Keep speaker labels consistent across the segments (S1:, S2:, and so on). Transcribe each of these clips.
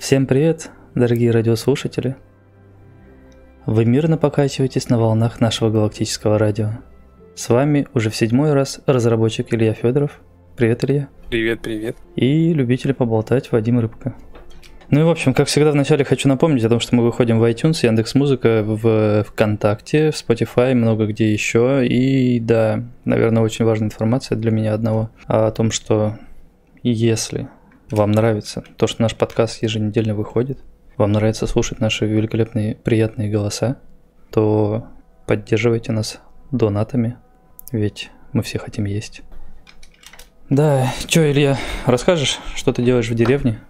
S1: Всем привет, дорогие радиослушатели. Вы мирно покачиваетесь на волнах нашего галактического радио. С вами уже в седьмой раз разработчик Илья Федоров. Привет, Илья.
S2: Привет, привет.
S1: И любитель поболтать Вадим Рыбка. Ну и, в общем, как всегда, вначале хочу напомнить о том, что мы выходим в iTunes, Яндекс Музыка, в ВКонтакте, в Spotify, много где еще. И да, наверное, очень важная информация для меня одного о том, что если вам нравится то, что наш подкаст еженедельно выходит, вам нравится слушать наши великолепные, приятные голоса, то поддерживайте нас донатами, ведь мы все хотим есть. Да, чё, Илья, расскажешь, что ты делаешь в деревне?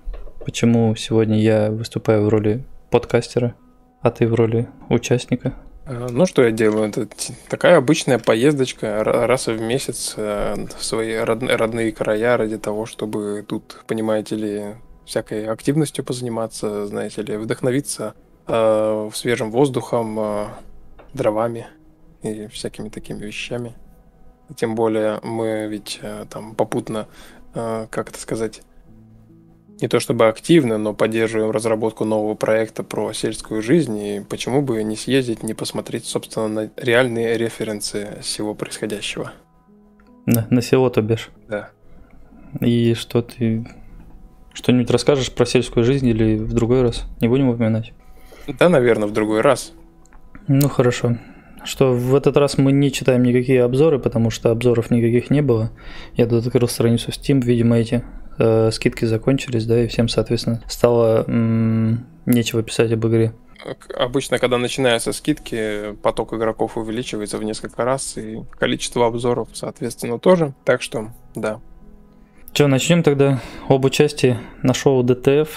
S1: Почему сегодня я выступаю в роли подкастера, а ты в роли участника?
S2: Э, ну, что я делаю? Это такая обычная поездочка раз в месяц э, в свои родные края ради того, чтобы тут, понимаете ли, всякой активностью позаниматься, знаете ли, вдохновиться э, свежим воздухом, э, дровами и всякими такими вещами. Тем более мы ведь э, там попутно, э, как это сказать, не то чтобы активно, но поддерживаем разработку нового проекта про сельскую жизнь, и почему бы не съездить, не посмотреть, собственно, на реальные референсы всего происходящего.
S1: На, на село, то бишь?
S2: Да.
S1: И что ты... Что-нибудь расскажешь про сельскую жизнь или в другой раз? Не будем упоминать?
S2: Да, наверное, в другой раз.
S1: Ну, хорошо. Что в этот раз мы не читаем никакие обзоры, потому что обзоров никаких не было. Я тут открыл страницу Steam, видимо, эти э, скидки закончились, да, и всем, соответственно, стало м- нечего писать об игре.
S2: Обычно, когда начинаются скидки, поток игроков увеличивается в несколько раз, и количество обзоров, соответственно, тоже. Так что, да.
S1: Че, начнем тогда об участии на шоу DTF,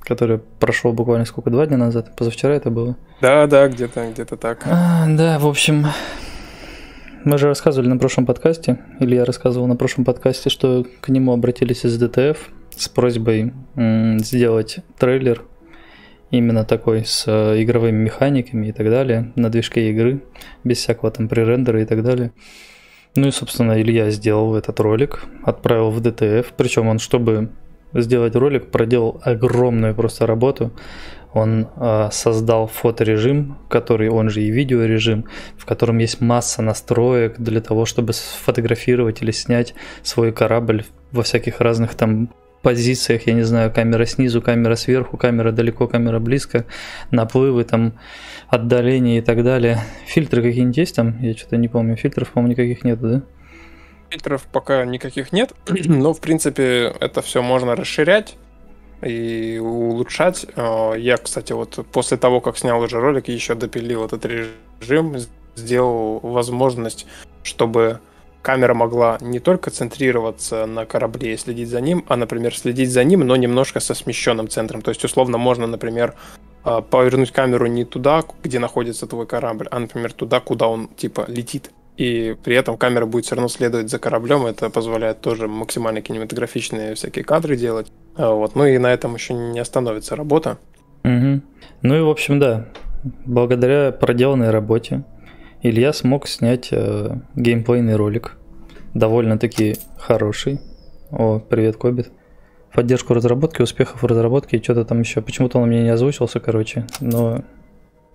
S1: которое прошло буквально сколько, два дня назад? Позавчера это было?
S2: Да, да, где-то где так.
S1: А, да, в общем, мы же рассказывали на прошлом подкасте, или я рассказывал на прошлом подкасте, что к нему обратились из ДТФ с просьбой сделать трейлер именно такой с э, игровыми механиками и так далее, на движке игры, без всякого там пререндера и так далее. Ну и, собственно, Илья сделал этот ролик, отправил в ДТФ, причем он, чтобы сделать ролик, проделал огромную просто работу он э, создал фоторежим, который он же и видеорежим, в котором есть масса настроек для того, чтобы сфотографировать или снять свой корабль во всяких разных там позициях, я не знаю, камера снизу, камера сверху, камера далеко, камера близко, наплывы, там, отдаление и так далее. Фильтры какие-нибудь есть там? Я что-то не помню. Фильтров, по-моему, никаких нет, да?
S2: Фильтров пока никаких нет, но, в принципе, это все можно расширять и улучшать. А, я, кстати, вот после того, как снял уже ролик, еще допилил этот режим, сделал возможность, чтобы камера могла не только центрироваться на корабле и следить за ним, а, например, следить за ним, но немножко со смещенным центром. То есть, условно, можно, например, а, повернуть камеру не туда, где находится твой корабль, а, например, туда, куда он, типа, летит и при этом камера будет все равно следовать за кораблем. Это позволяет тоже максимально кинематографичные всякие кадры делать. А вот. Ну и на этом еще не остановится работа.
S1: Угу. Ну и в общем, да, благодаря проделанной работе Илья смог снять э, геймплейный ролик. Довольно-таки хороший. О, привет, Кобит. Поддержку разработки, успехов в разработке и что-то там еще. Почему-то он меня не озвучился, короче. Но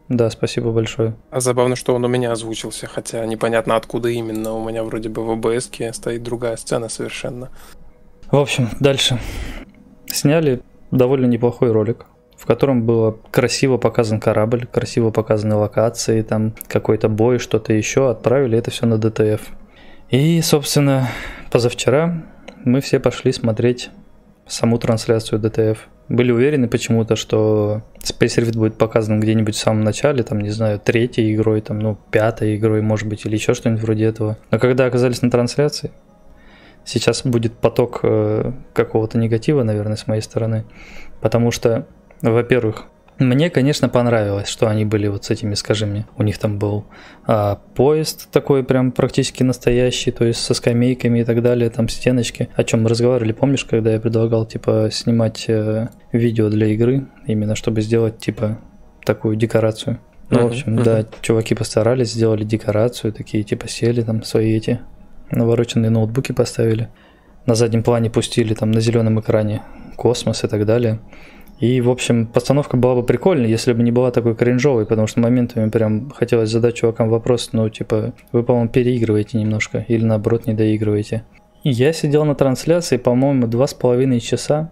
S1: да, спасибо большое.
S2: А забавно, что он у меня озвучился, хотя непонятно откуда именно. У меня вроде бы в ОБС стоит другая сцена совершенно.
S1: В общем, дальше. Сняли довольно неплохой ролик, в котором было красиво показан корабль, красиво показаны локации, там какой-то бой, что-то еще. Отправили это все на ДТФ. И, собственно, позавчера мы все пошли смотреть саму трансляцию ДТФ были уверены почему-то, что Space Rift будет показан где-нибудь в самом начале, там, не знаю, третьей игрой, там, ну, пятой игрой, может быть, или еще что-нибудь вроде этого. Но когда оказались на трансляции, сейчас будет поток э, какого-то негатива, наверное, с моей стороны, потому что, во-первых, мне, конечно, понравилось, что они были вот с этими, скажи мне, у них там был а, поезд такой прям практически настоящий, то есть со скамейками и так далее, там стеночки, о чем мы разговаривали, помнишь, когда я предлагал, типа, снимать э, видео для игры, именно чтобы сделать, типа, такую декорацию. Ну, uh-huh, в общем, uh-huh. да, чуваки постарались, сделали декорацию, такие, типа, сели там свои эти навороченные ноутбуки поставили, на заднем плане пустили там на зеленом экране космос и так далее. И, в общем, постановка была бы прикольной, если бы не была такой кринжовой, потому что моментами прям хотелось задать чувакам вопрос, ну, типа, вы, по-моему, переигрываете немножко, или наоборот, не доигрываете. Я сидел на трансляции, по-моему, два с половиной часа,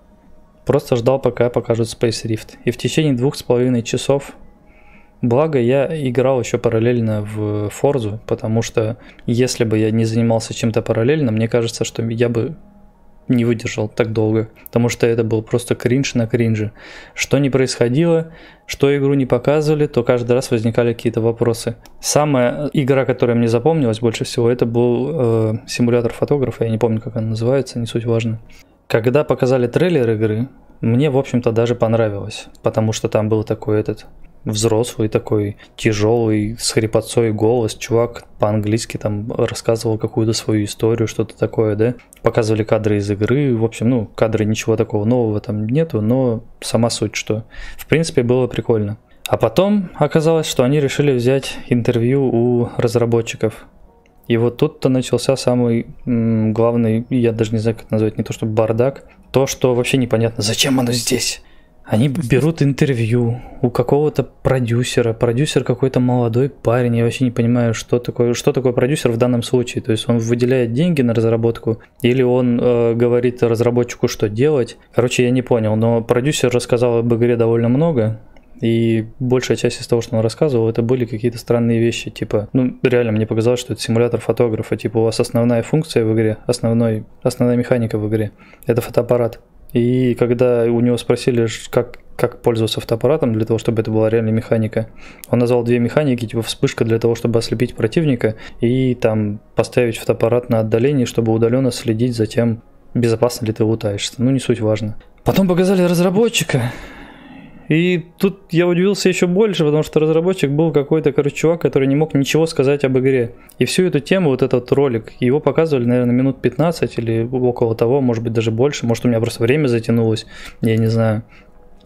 S1: просто ждал, пока покажут Space Rift. И в течение двух с половиной часов Благо, я играл еще параллельно в Форзу, потому что если бы я не занимался чем-то параллельно, мне кажется, что я бы не выдержал так долго, потому что это был просто кринж на кринже. Что не происходило, что игру не показывали, то каждый раз возникали какие-то вопросы. Самая игра, которая мне запомнилась больше всего, это был э, симулятор фотографа, я не помню, как она называется, не суть важно. Когда показали трейлер игры, мне, в общем-то, даже понравилось, потому что там был такой этот взрослый такой, тяжелый, с хрипотцой голос, чувак по-английски там рассказывал какую-то свою историю, что-то такое, да. Показывали кадры из игры, в общем, ну, кадры ничего такого нового там нету, но сама суть, что в принципе было прикольно. А потом оказалось, что они решили взять интервью у разработчиков. И вот тут-то начался самый м, главный, я даже не знаю, как это назвать, не то что бардак, то, что вообще непонятно, зачем оно здесь. Они берут интервью у какого-то продюсера. Продюсер какой-то молодой парень. Я вообще не понимаю, что такое, что такое продюсер в данном случае. То есть он выделяет деньги на разработку или он э, говорит разработчику, что делать. Короче, я не понял. Но продюсер рассказал об игре довольно много. И большая часть из того, что он рассказывал, это были какие-то странные вещи, типа, ну, реально мне показалось, что это симулятор фотографа, типа, у вас основная функция в игре, основной, основная механика в игре, это фотоаппарат. И когда у него спросили, как, как пользоваться фотоаппаратом для того, чтобы это была реальная механика, он назвал две механики, типа вспышка для того, чтобы ослепить противника, и там поставить фотоаппарат на отдалении, чтобы удаленно следить за тем, безопасно ли ты лутаешься. Ну, не суть важно. Потом показали разработчика, и тут я удивился еще больше, потому что разработчик был какой-то, короче, чувак, который не мог ничего сказать об игре. И всю эту тему, вот этот ролик, его показывали, наверное, минут 15 или около того, может быть, даже больше. Может, у меня просто время затянулось, я не знаю.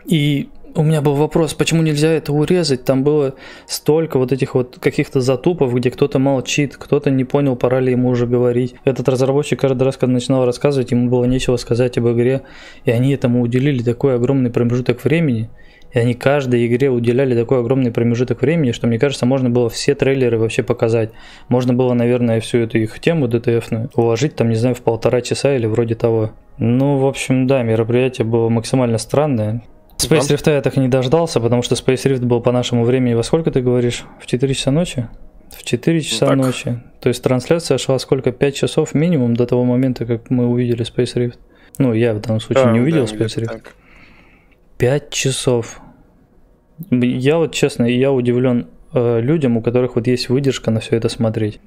S1: И у меня был вопрос, почему нельзя это урезать? Там было столько вот этих вот каких-то затупов, где кто-то молчит, кто-то не понял, пора ли ему уже говорить. Этот разработчик каждый раз, когда начинал рассказывать, ему было нечего сказать об игре, и они этому уделили такой огромный промежуток времени – и они каждой игре уделяли такой огромный промежуток времени, что, мне кажется, можно было все трейлеры вообще показать. Можно было, наверное, всю эту их тему DTF уложить, там, не знаю, в полтора часа или вроде того. Ну, в общем, да, мероприятие было максимально странное. Space Rift я так и не дождался, потому что Space Rift был по нашему времени во сколько ты говоришь? В 4 часа ночи? В 4 часа так. ночи. То есть трансляция шла сколько? 5 часов минимум до того момента, как мы увидели Space Rift. Ну, я в данном случае да, не увидел да, Space Rift. Так. 5 часов. Я вот честно, я удивлен э, людям, у которых вот есть выдержка на все это смотреть.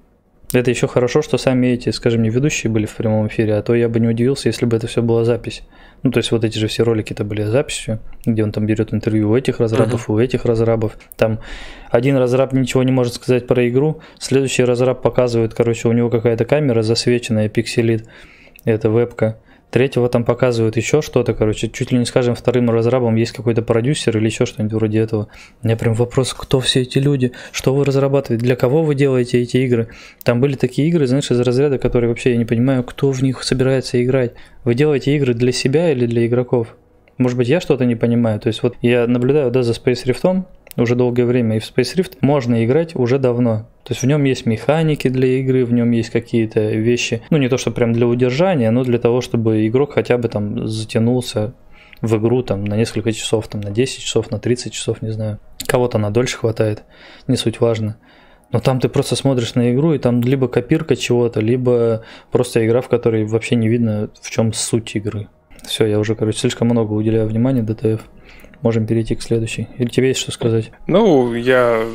S1: Это еще хорошо, что сами эти, скажем, не ведущие были в прямом эфире, а то я бы не удивился, если бы это все была запись. Ну, то есть вот эти же все ролики-то были записью, где он там берет интервью у этих разрабов, uh-huh. у этих разрабов. Там один разраб ничего не может сказать про игру, следующий разраб показывает, короче, у него какая-то камера засвеченная, пикселит, это вебка. Третьего там показывают еще что-то, короче, чуть ли не скажем вторым разрабом есть какой-то продюсер или еще что-нибудь вроде этого. У меня прям вопрос, кто все эти люди, что вы разрабатываете, для кого вы делаете эти игры. Там были такие игры, знаешь, из разряда, которые вообще я не понимаю, кто в них собирается играть. Вы делаете игры для себя или для игроков? Может быть, я что-то не понимаю. То есть вот я наблюдаю, да, за Space Rift, уже долгое время, и в Space Rift можно играть уже давно. То есть в нем есть механики для игры, в нем есть какие-то вещи, ну не то, что прям для удержания, но для того, чтобы игрок хотя бы там затянулся в игру там на несколько часов, там на 10 часов, на 30 часов, не знаю. Кого-то на дольше хватает, не суть важно. Но там ты просто смотришь на игру, и там либо копирка чего-то, либо просто игра, в которой вообще не видно, в чем суть игры. Все, я уже, короче, слишком много уделяю внимания DTF можем перейти к следующей. Или тебе есть что сказать?
S2: Ну, я,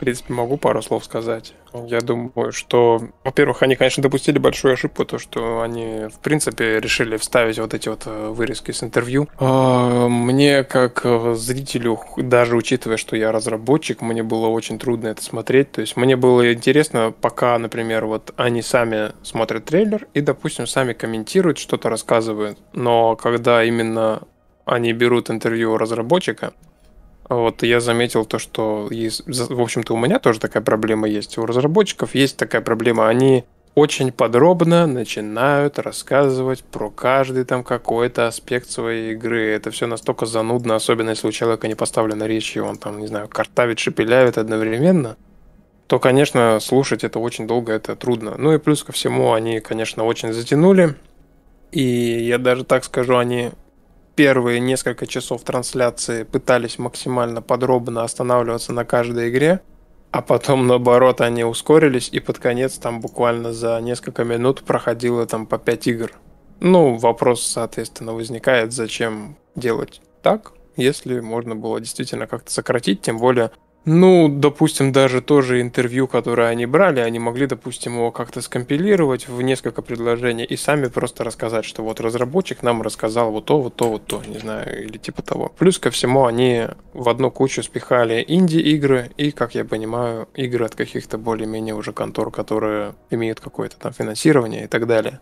S2: принципе, могу пару слов сказать. Я думаю, что, во-первых, они, конечно, допустили большую ошибку, то, что они, в принципе, решили вставить вот эти вот э, вырезки с интервью. А, мне, как э, зрителю, даже учитывая, что я разработчик, мне было очень трудно это смотреть. То есть мне было интересно, пока, например, вот они сами смотрят трейлер и, допустим, сами комментируют, что-то рассказывают. Но когда именно они берут интервью у разработчика, вот я заметил то, что есть, в общем-то, у меня тоже такая проблема есть. У разработчиков есть такая проблема. Они очень подробно начинают рассказывать про каждый там какой-то аспект своей игры. Это все настолько занудно, особенно если у человека не поставлена речь, и он там, не знаю, картавит, шепелявит одновременно, то, конечно, слушать это очень долго, это трудно. Ну и плюс ко всему, они, конечно, очень затянули. И я даже так скажу, они первые несколько часов трансляции пытались максимально подробно останавливаться на каждой игре, а потом, наоборот, они ускорились, и под конец там буквально за несколько минут проходило там по 5 игр. Ну, вопрос, соответственно, возникает, зачем делать так, если можно было действительно как-то сократить, тем более ну, допустим, даже тоже интервью, которое они брали, они могли, допустим, его как-то скомпилировать в несколько предложений и сами просто рассказать, что вот разработчик нам рассказал вот то, вот то, вот то, не знаю, или типа того. Плюс ко всему они в одну кучу спихали инди-игры и, как я понимаю, игры от каких-то более-менее уже контор, которые имеют какое-то там финансирование и так далее.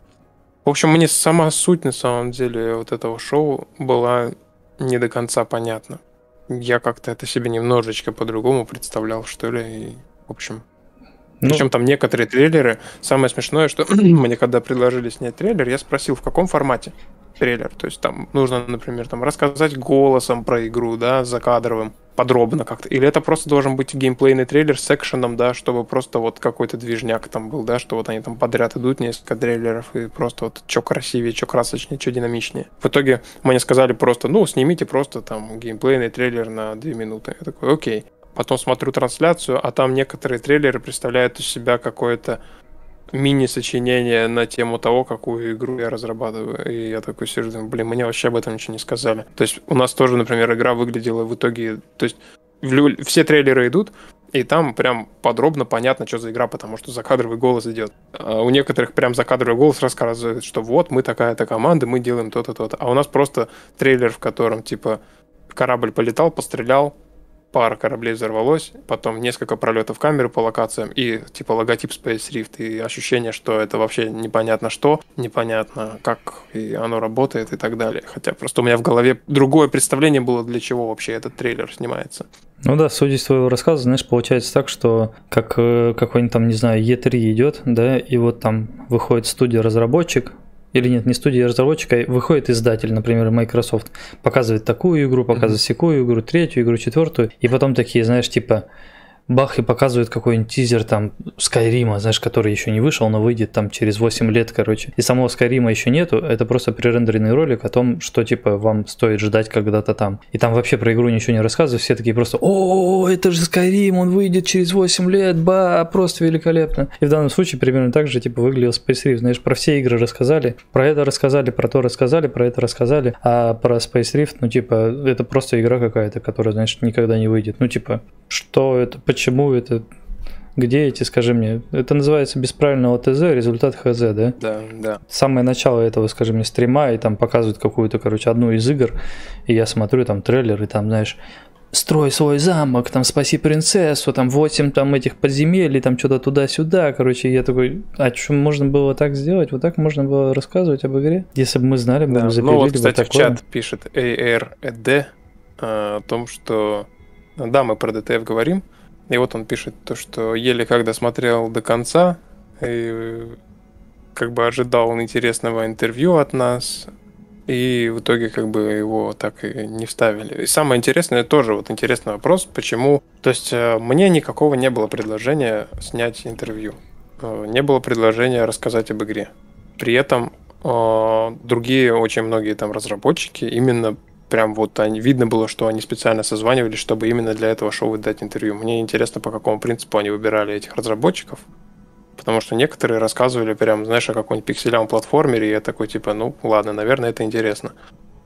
S2: В общем, мне сама суть на самом деле вот этого шоу была не до конца понятна я как-то это себе немножечко по-другому представлял, что ли. И, в общем. Ну... Причем там некоторые трейлеры. Самое смешное, что мне когда предложили снять трейлер, я спросил, в каком формате трейлер. То есть там нужно, например, там рассказать голосом про игру, да, закадровым подробно как-то? Или это просто должен быть геймплейный трейлер с экшеном, да, чтобы просто вот какой-то движняк там был, да, что вот они там подряд идут, несколько трейлеров, и просто вот что красивее, что красочнее, что динамичнее. В итоге мне сказали просто, ну, снимите просто там геймплейный трейлер на 2 минуты. Я такой, окей. Потом смотрю трансляцию, а там некоторые трейлеры представляют из себя какое-то мини-сочинение на тему того, какую игру я разрабатываю. И я такой сижу, думаю, блин, мне вообще об этом ничего не сказали. То есть у нас тоже, например, игра выглядела в итоге... То есть все трейлеры идут, и там прям подробно понятно, что за игра, потому что закадровый голос идет. А у некоторых прям закадровый голос рассказывает, что вот мы такая-то команда, мы делаем то-то, то-то. А у нас просто трейлер, в котором типа корабль полетал, пострелял, пара кораблей взорвалось, потом несколько пролетов камеры по локациям и типа логотип Space Rift и ощущение, что это вообще непонятно что, непонятно как и оно работает и так далее. Хотя просто у меня в голове другое представление было, для чего вообще этот трейлер снимается.
S1: Ну да, судя из твоего рассказа, знаешь, получается так, что как э, какой-нибудь там, не знаю, E3 идет, да, и вот там выходит студия-разработчик, или нет, не студия разработчика, а выходит издатель, например, Microsoft, показывает такую игру, показывает mm-hmm. секую игру, третью игру, четвертую, и потом такие, знаешь, типа, бах, и показывают какой-нибудь тизер там Скайрима, знаешь, который еще не вышел, но выйдет там через 8 лет, короче. И самого Скайрима еще нету, это просто пререндеренный ролик о том, что типа вам стоит ждать когда-то там. И там вообще про игру ничего не рассказывают, все такие просто, о, это же Скайрим, он выйдет через 8 лет, ба, просто великолепно. И в данном случае примерно так же типа выглядел Space Rift, знаешь, про все игры рассказали, про это рассказали, про то рассказали, про это рассказали, а про Space Rift, ну типа, это просто игра какая-то, которая, знаешь, никогда не выйдет. Ну типа, что это, почему это, где эти, скажи мне, это называется без правильного ТЗ, результат ХЗ, да?
S2: Да, да.
S1: Самое начало этого, скажи мне, стрима, и там показывают какую-то, короче, одну из игр, и я смотрю там трейлер, и там, знаешь, строй свой замок, там, спаси принцессу, там, 8 там этих подземелий, там, что-то туда-сюда, короче, я такой, а что, можно было так сделать, вот так можно было рассказывать об игре? Если бы мы знали, мы
S2: да.
S1: бы запилили
S2: Ну вот, кстати, в чат пишет ARED э, о том, что да, мы про ДТФ говорим. И вот он пишет то, что еле когда смотрел до конца, и как бы ожидал он интересного интервью от нас, и в итоге как бы его так и не вставили. И самое интересное тоже вот интересный вопрос, почему... То есть э, мне никакого не было предложения снять интервью. Э, не было предложения рассказать об игре. При этом э, другие очень многие там разработчики именно прям вот они, видно было, что они специально созванивались, чтобы именно для этого шоу дать интервью. Мне интересно, по какому принципу они выбирали этих разработчиков. Потому что некоторые рассказывали прям, знаешь, о каком-нибудь пикселевом платформере, и я такой, типа, ну, ладно, наверное, это интересно.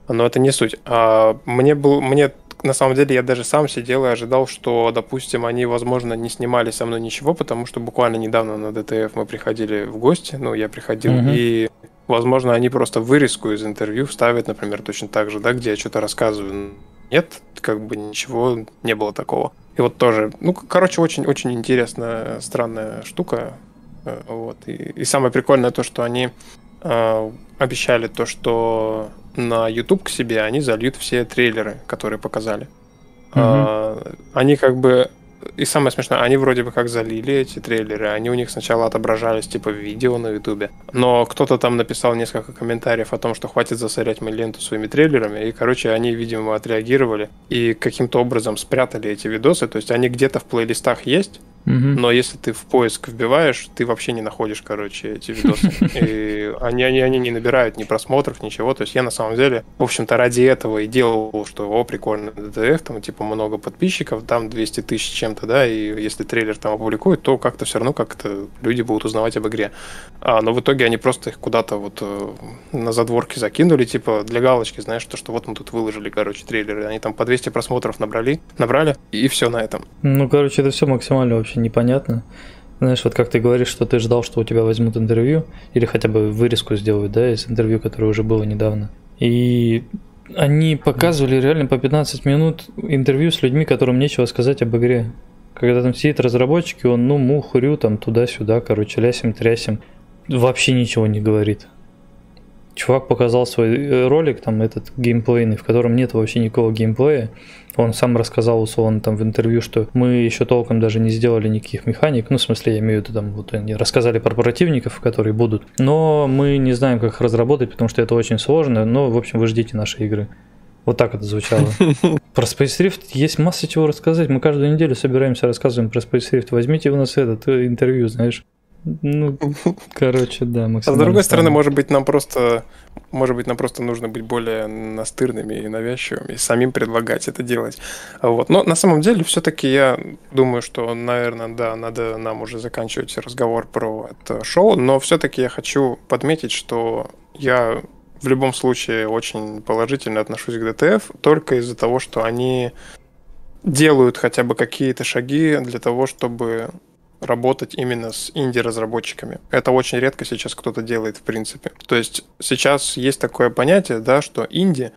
S2: Но это не суть. А мне был, мне на самом деле я даже сам сидел и ожидал, что, допустим, они, возможно, не снимали со мной ничего, потому что буквально недавно на ДТФ мы приходили в гости, ну, я приходил, mm-hmm. и Возможно, они просто вырезку из интервью вставят, например, точно так же, да, где я что-то рассказываю. Нет, как бы ничего не было такого. И вот тоже, ну, короче, очень-очень интересная, странная штука. Э, вот. И, и самое прикольное то, что они э, обещали то, что на YouTube к себе они зальют все трейлеры, которые показали. Э, они как бы и самое смешное, они вроде бы как залили эти трейлеры, они у них сначала отображались типа в видео на ютубе, но кто-то там написал несколько комментариев о том, что хватит засорять мы ленту своими трейлерами, и, короче, они, видимо, отреагировали и каким-то образом спрятали эти видосы, то есть они где-то в плейлистах есть, Угу. Но если ты в поиск вбиваешь, ты вообще не находишь, короче, эти видосы. И они, они, они не набирают ни просмотров, ничего. То есть я на самом деле, в общем-то, ради этого и делал, что, о, прикольно, ДТФ, там, типа, много подписчиков, там 200 тысяч чем-то, да, и если трейлер там опубликуют, то как-то все равно как-то люди будут узнавать об игре. А, но в итоге они просто их куда-то вот э, на задворки закинули, типа, для галочки, знаешь, то, что вот мы тут выложили, короче, трейлеры. Они там по 200 просмотров набрали, набрали, и все на этом.
S1: Ну, короче, это все максимально вообще непонятно. Знаешь, вот как ты говоришь, что ты ждал, что у тебя возьмут интервью, или хотя бы вырезку сделают, да, из интервью, которое уже было недавно. И они показывали реально по 15 минут интервью с людьми, которым нечего сказать об игре. Когда там сидит разработчик, и он, ну, мухурю, там, туда-сюда, короче, лясим, трясим. Вообще ничего не говорит. Чувак показал свой э, ролик, там, этот геймплейный, в котором нет вообще никакого геймплея. Он сам рассказал, условно, там в интервью, что мы еще толком даже не сделали никаких механик. Ну, в смысле, я имею в виду, там, вот они рассказали про противников, которые будут. Но мы не знаем, как их разработать, потому что это очень сложно. Но, в общем, вы ждите нашей игры. Вот так это звучало. Про Space Rift есть масса чего рассказать. Мы каждую неделю собираемся, рассказываем про Space Rift. Возьмите у нас этот э, интервью, знаешь. Ну, короче, да,
S2: максимально. А с другой стороны, может быть, нам просто, может быть, нам просто нужно быть более настырными и навязчивыми, и самим предлагать это делать. Вот. Но на самом деле, все-таки я думаю, что, наверное, да, надо нам уже заканчивать разговор про это шоу, но все-таки я хочу подметить, что я в любом случае очень положительно отношусь к ДТФ, только из-за того, что они делают хотя бы какие-то шаги для того, чтобы работать именно с инди-разработчиками. Это очень редко сейчас кто-то делает, в принципе. То есть сейчас есть такое понятие, да, что инди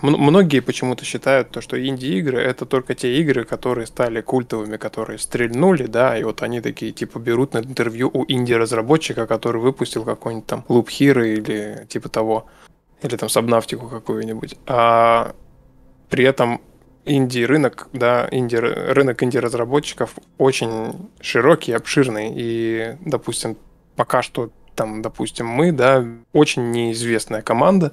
S2: Многие почему-то считают, то, что инди-игры это только те игры, которые стали культовыми, которые стрельнули, да, и вот они такие, типа, берут на интервью у инди-разработчика, который выпустил какой-нибудь там Loop Hero или типа того, или там Сабнавтику какую-нибудь. А при этом инди-рынок, да, инди рынок инди-разработчиков очень широкий, обширный, и, допустим, пока что там, допустим, мы, да, очень неизвестная команда,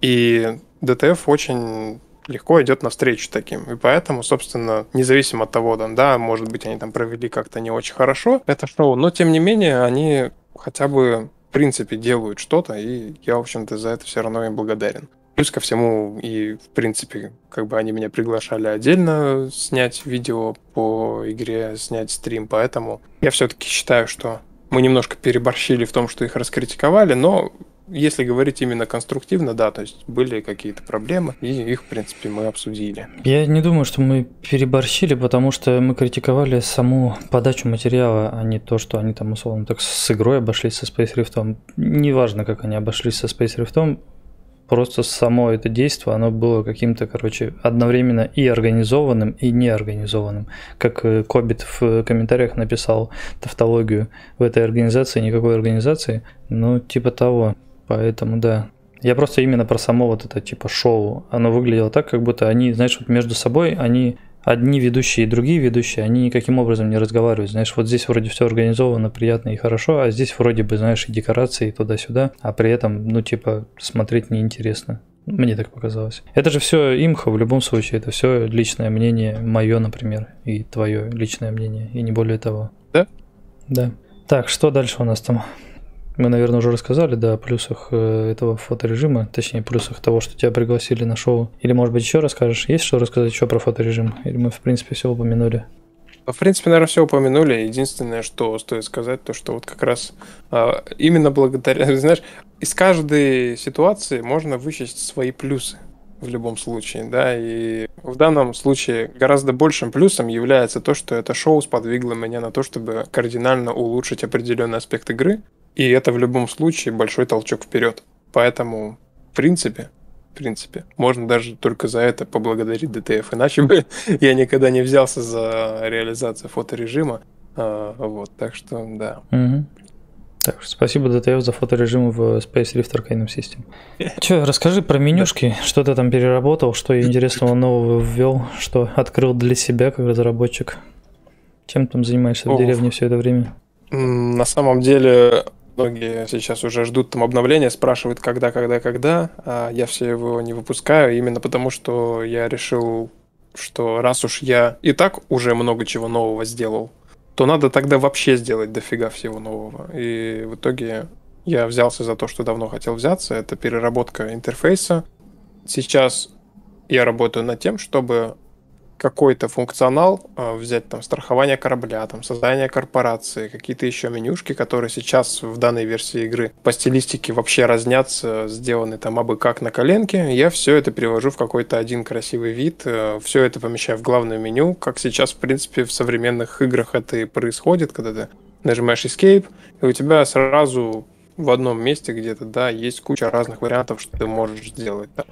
S2: и DTF очень легко идет навстречу таким. И поэтому, собственно, независимо от того, да, да, может быть, они там провели как-то не очень хорошо это шоу, но тем не менее они хотя бы в принципе делают что-то, и я, в общем-то, за это все равно им благодарен. Плюс ко всему, и в принципе, как бы они меня приглашали отдельно снять видео по игре, снять стрим, поэтому я все-таки считаю, что мы немножко переборщили в том, что их раскритиковали, но если говорить именно конструктивно, да, то есть были какие-то проблемы, и их, в принципе, мы обсудили.
S1: Я не думаю, что мы переборщили, потому что мы критиковали саму подачу материала, а не то, что они там, условно, так с игрой обошлись со Space Rift. Неважно, как они обошлись со Space Rift, просто само это действие, оно было каким-то, короче, одновременно и организованным, и неорганизованным. Как э, Кобит в комментариях написал тавтологию, в этой организации никакой организации, ну, типа того. Поэтому, да, я просто именно про само вот это типа шоу. Оно выглядело так, как будто они, знаешь, вот между собой они одни ведущие и другие ведущие, они никаким образом не разговаривают. Знаешь, вот здесь вроде все организовано, приятно и хорошо, а здесь вроде бы, знаешь, и декорации, туда-сюда, а при этом, ну, типа, смотреть неинтересно. Мне так показалось. Это же все имхо в любом случае, это все личное мнение, мое, например, и твое личное мнение, и не более того.
S2: Да?
S1: Да. Так, что дальше у нас там? Мы, наверное, уже рассказали, да, о плюсах э, этого фоторежима, точнее, плюсах того, что тебя пригласили на шоу. Или, может быть, еще расскажешь? Есть что рассказать еще про фоторежим? Или мы, в принципе, все упомянули?
S2: В принципе, наверное, все упомянули. Единственное, что стоит сказать, то, что вот как раз а, именно благодаря, знаешь, из каждой ситуации можно вычесть свои плюсы в любом случае, да, и в данном случае гораздо большим плюсом является то, что это шоу сподвигло меня на то, чтобы кардинально улучшить определенный аспект игры, и это в любом случае большой толчок вперед. Поэтому, в принципе, в принципе, можно даже только за это поблагодарить DTF. Иначе бы я никогда не взялся за реализацию фоторежима. А, вот, так что, да.
S1: Угу. Так, спасибо DTF за фоторежим в Space Rift Arcanum System. Че, расскажи про менюшки, что ты там переработал, что интересного нового ввел, что открыл для себя как разработчик. Чем там занимаешься Ох. в деревне все это время?
S2: На самом деле, многие сейчас уже ждут там обновления, спрашивают, когда, когда, когда, а я все его не выпускаю, именно потому что я решил, что раз уж я и так уже много чего нового сделал, то надо тогда вообще сделать дофига всего нового. И в итоге я взялся за то, что давно хотел взяться, это переработка интерфейса. Сейчас я работаю над тем, чтобы какой-то функционал, а, взять там страхование корабля, там создание корпорации, какие-то еще менюшки, которые сейчас в данной версии игры по стилистике вообще разнятся, сделаны там абы как на коленке, я все это перевожу в какой-то один красивый вид, э, все это помещаю в главное меню, как сейчас, в принципе, в современных играх это и происходит, когда ты нажимаешь Escape, и у тебя сразу в одном месте где-то, да, есть куча разных вариантов, что ты можешь сделать. Там,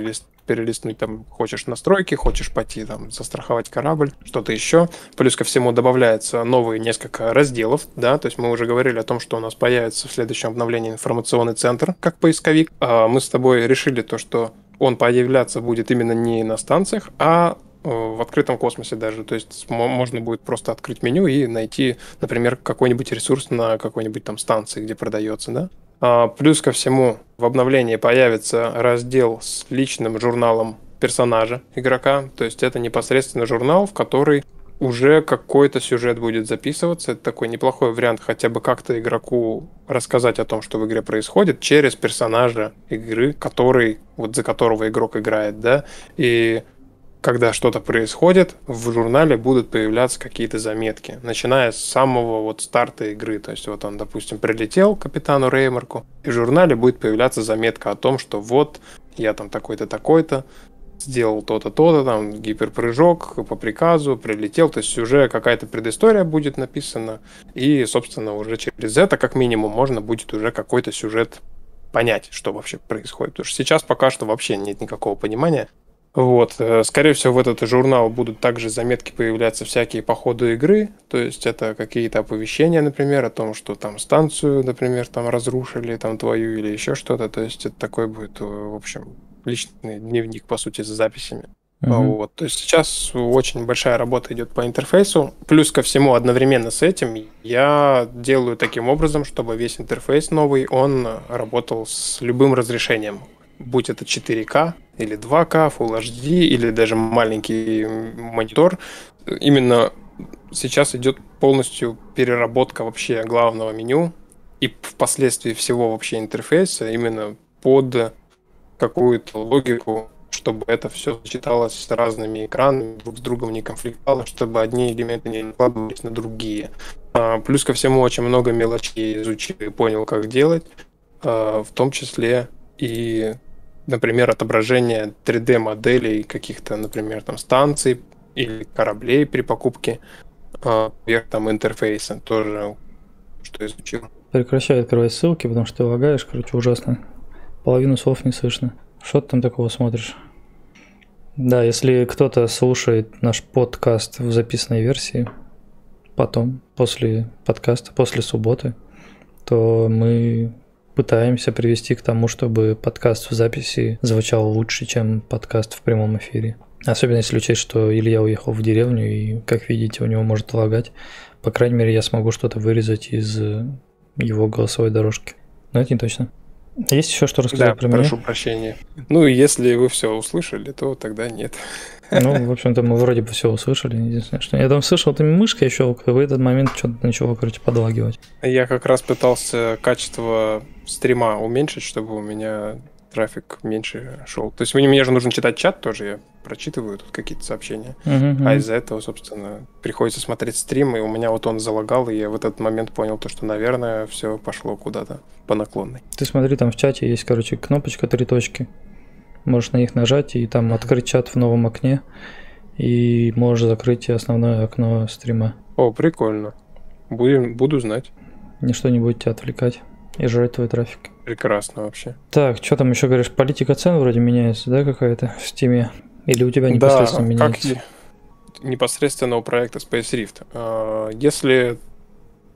S2: перелистнуть, там, хочешь настройки, хочешь пойти, там, застраховать корабль, что-то еще. Плюс ко всему добавляется новые несколько разделов, да, то есть мы уже говорили о том, что у нас появится в следующем обновлении информационный центр, как поисковик. А мы с тобой решили то, что он появляться будет именно не на станциях, а э, в открытом космосе даже. То есть можно будет просто открыть меню и найти, например, какой-нибудь ресурс на какой-нибудь там станции, где продается, да? А, плюс ко всему в обновлении появится раздел с личным журналом персонажа игрока. То есть это непосредственно журнал, в который уже какой-то сюжет будет записываться. Это такой неплохой вариант хотя бы как-то игроку рассказать о том, что в игре происходит, через персонажа игры, который, вот за которого игрок играет, да. И когда что-то происходит, в журнале будут появляться какие-то заметки, начиная с самого вот старта игры. То есть вот он, допустим, прилетел к капитану Реймарку, и в журнале будет появляться заметка о том, что вот я там такой-то, такой-то, сделал то-то, то-то, там гиперпрыжок по приказу, прилетел, то есть уже какая-то предыстория будет написана, и, собственно, уже через это, как минимум, можно будет уже какой-то сюжет понять, что вообще происходит. Потому что сейчас пока что вообще нет никакого понимания, вот. Э, скорее всего, в этот журнал будут также заметки появляться всякие по ходу игры. То есть это какие-то оповещения, например, о том, что там станцию, например, там разрушили, там твою или еще что-то. То есть это такой будет, э, в общем, личный дневник, по сути, с записями. Uh-huh. Вот. То есть сейчас очень большая работа идет по интерфейсу. Плюс ко всему, одновременно с этим я делаю таким образом, чтобы весь интерфейс новый, он работал с любым разрешением будь это 4К или 2К, Full HD или даже маленький монитор, именно сейчас идет полностью переработка вообще главного меню и впоследствии всего вообще интерфейса именно под какую-то логику, чтобы это все сочеталось с разными экранами, друг с другом не конфликтовало, чтобы одни элементы не накладывались на другие. А, плюс ко всему очень много мелочей изучил и понял, как делать, а, в том числе и например, отображение 3D-моделей каких-то, например, там станций или кораблей при покупке вверх там интерфейса тоже, что изучил.
S1: Прекращай открывать ссылки, потому что ты лагаешь, короче, ужасно. Половину слов не слышно. Что ты там такого смотришь? Да, если кто-то слушает наш подкаст в записанной версии, потом, после подкаста, после субботы, то мы пытаемся привести к тому, чтобы подкаст в записи звучал лучше, чем подкаст в прямом эфире. Особенно если учесть, что Илья уехал в деревню, и, как видите, у него может лагать. По крайней мере, я смогу что-то вырезать из его голосовой дорожки. Но это не точно. Есть еще что рассказать
S2: да,
S1: про
S2: меня? прошу прощения. Ну, если вы все услышали, то тогда нет.
S1: Ну, в общем-то, мы вроде бы все услышали. Единственное, что я там слышал, там мышкой щелкала, в этот момент что-то начало, короче, подлагивать.
S2: Я как раз пытался качество стрима уменьшить, чтобы у меня трафик меньше шел. То есть мне же нужно читать чат тоже, я прочитываю тут какие-то сообщения. Uh-huh, А из-за этого, собственно, приходится смотреть стрим, и у меня вот он залагал, и я в этот момент понял то, что, наверное, все пошло куда-то по наклонной.
S1: Ты смотри, там в чате есть, короче, кнопочка три точки. Можешь на них нажать и там открыть чат в новом окне, и можешь закрыть основное окно стрима.
S2: О, прикольно. Будем, буду знать.
S1: Ничто не будет тебя отвлекать и жрать твой трафик.
S2: Прекрасно вообще.
S1: Так, что там еще говоришь? Политика цен вроде меняется, да, какая-то в стиме? Или у тебя непосредственно да, меняется?
S2: Как непосредственно у проекта Space Rift. А, если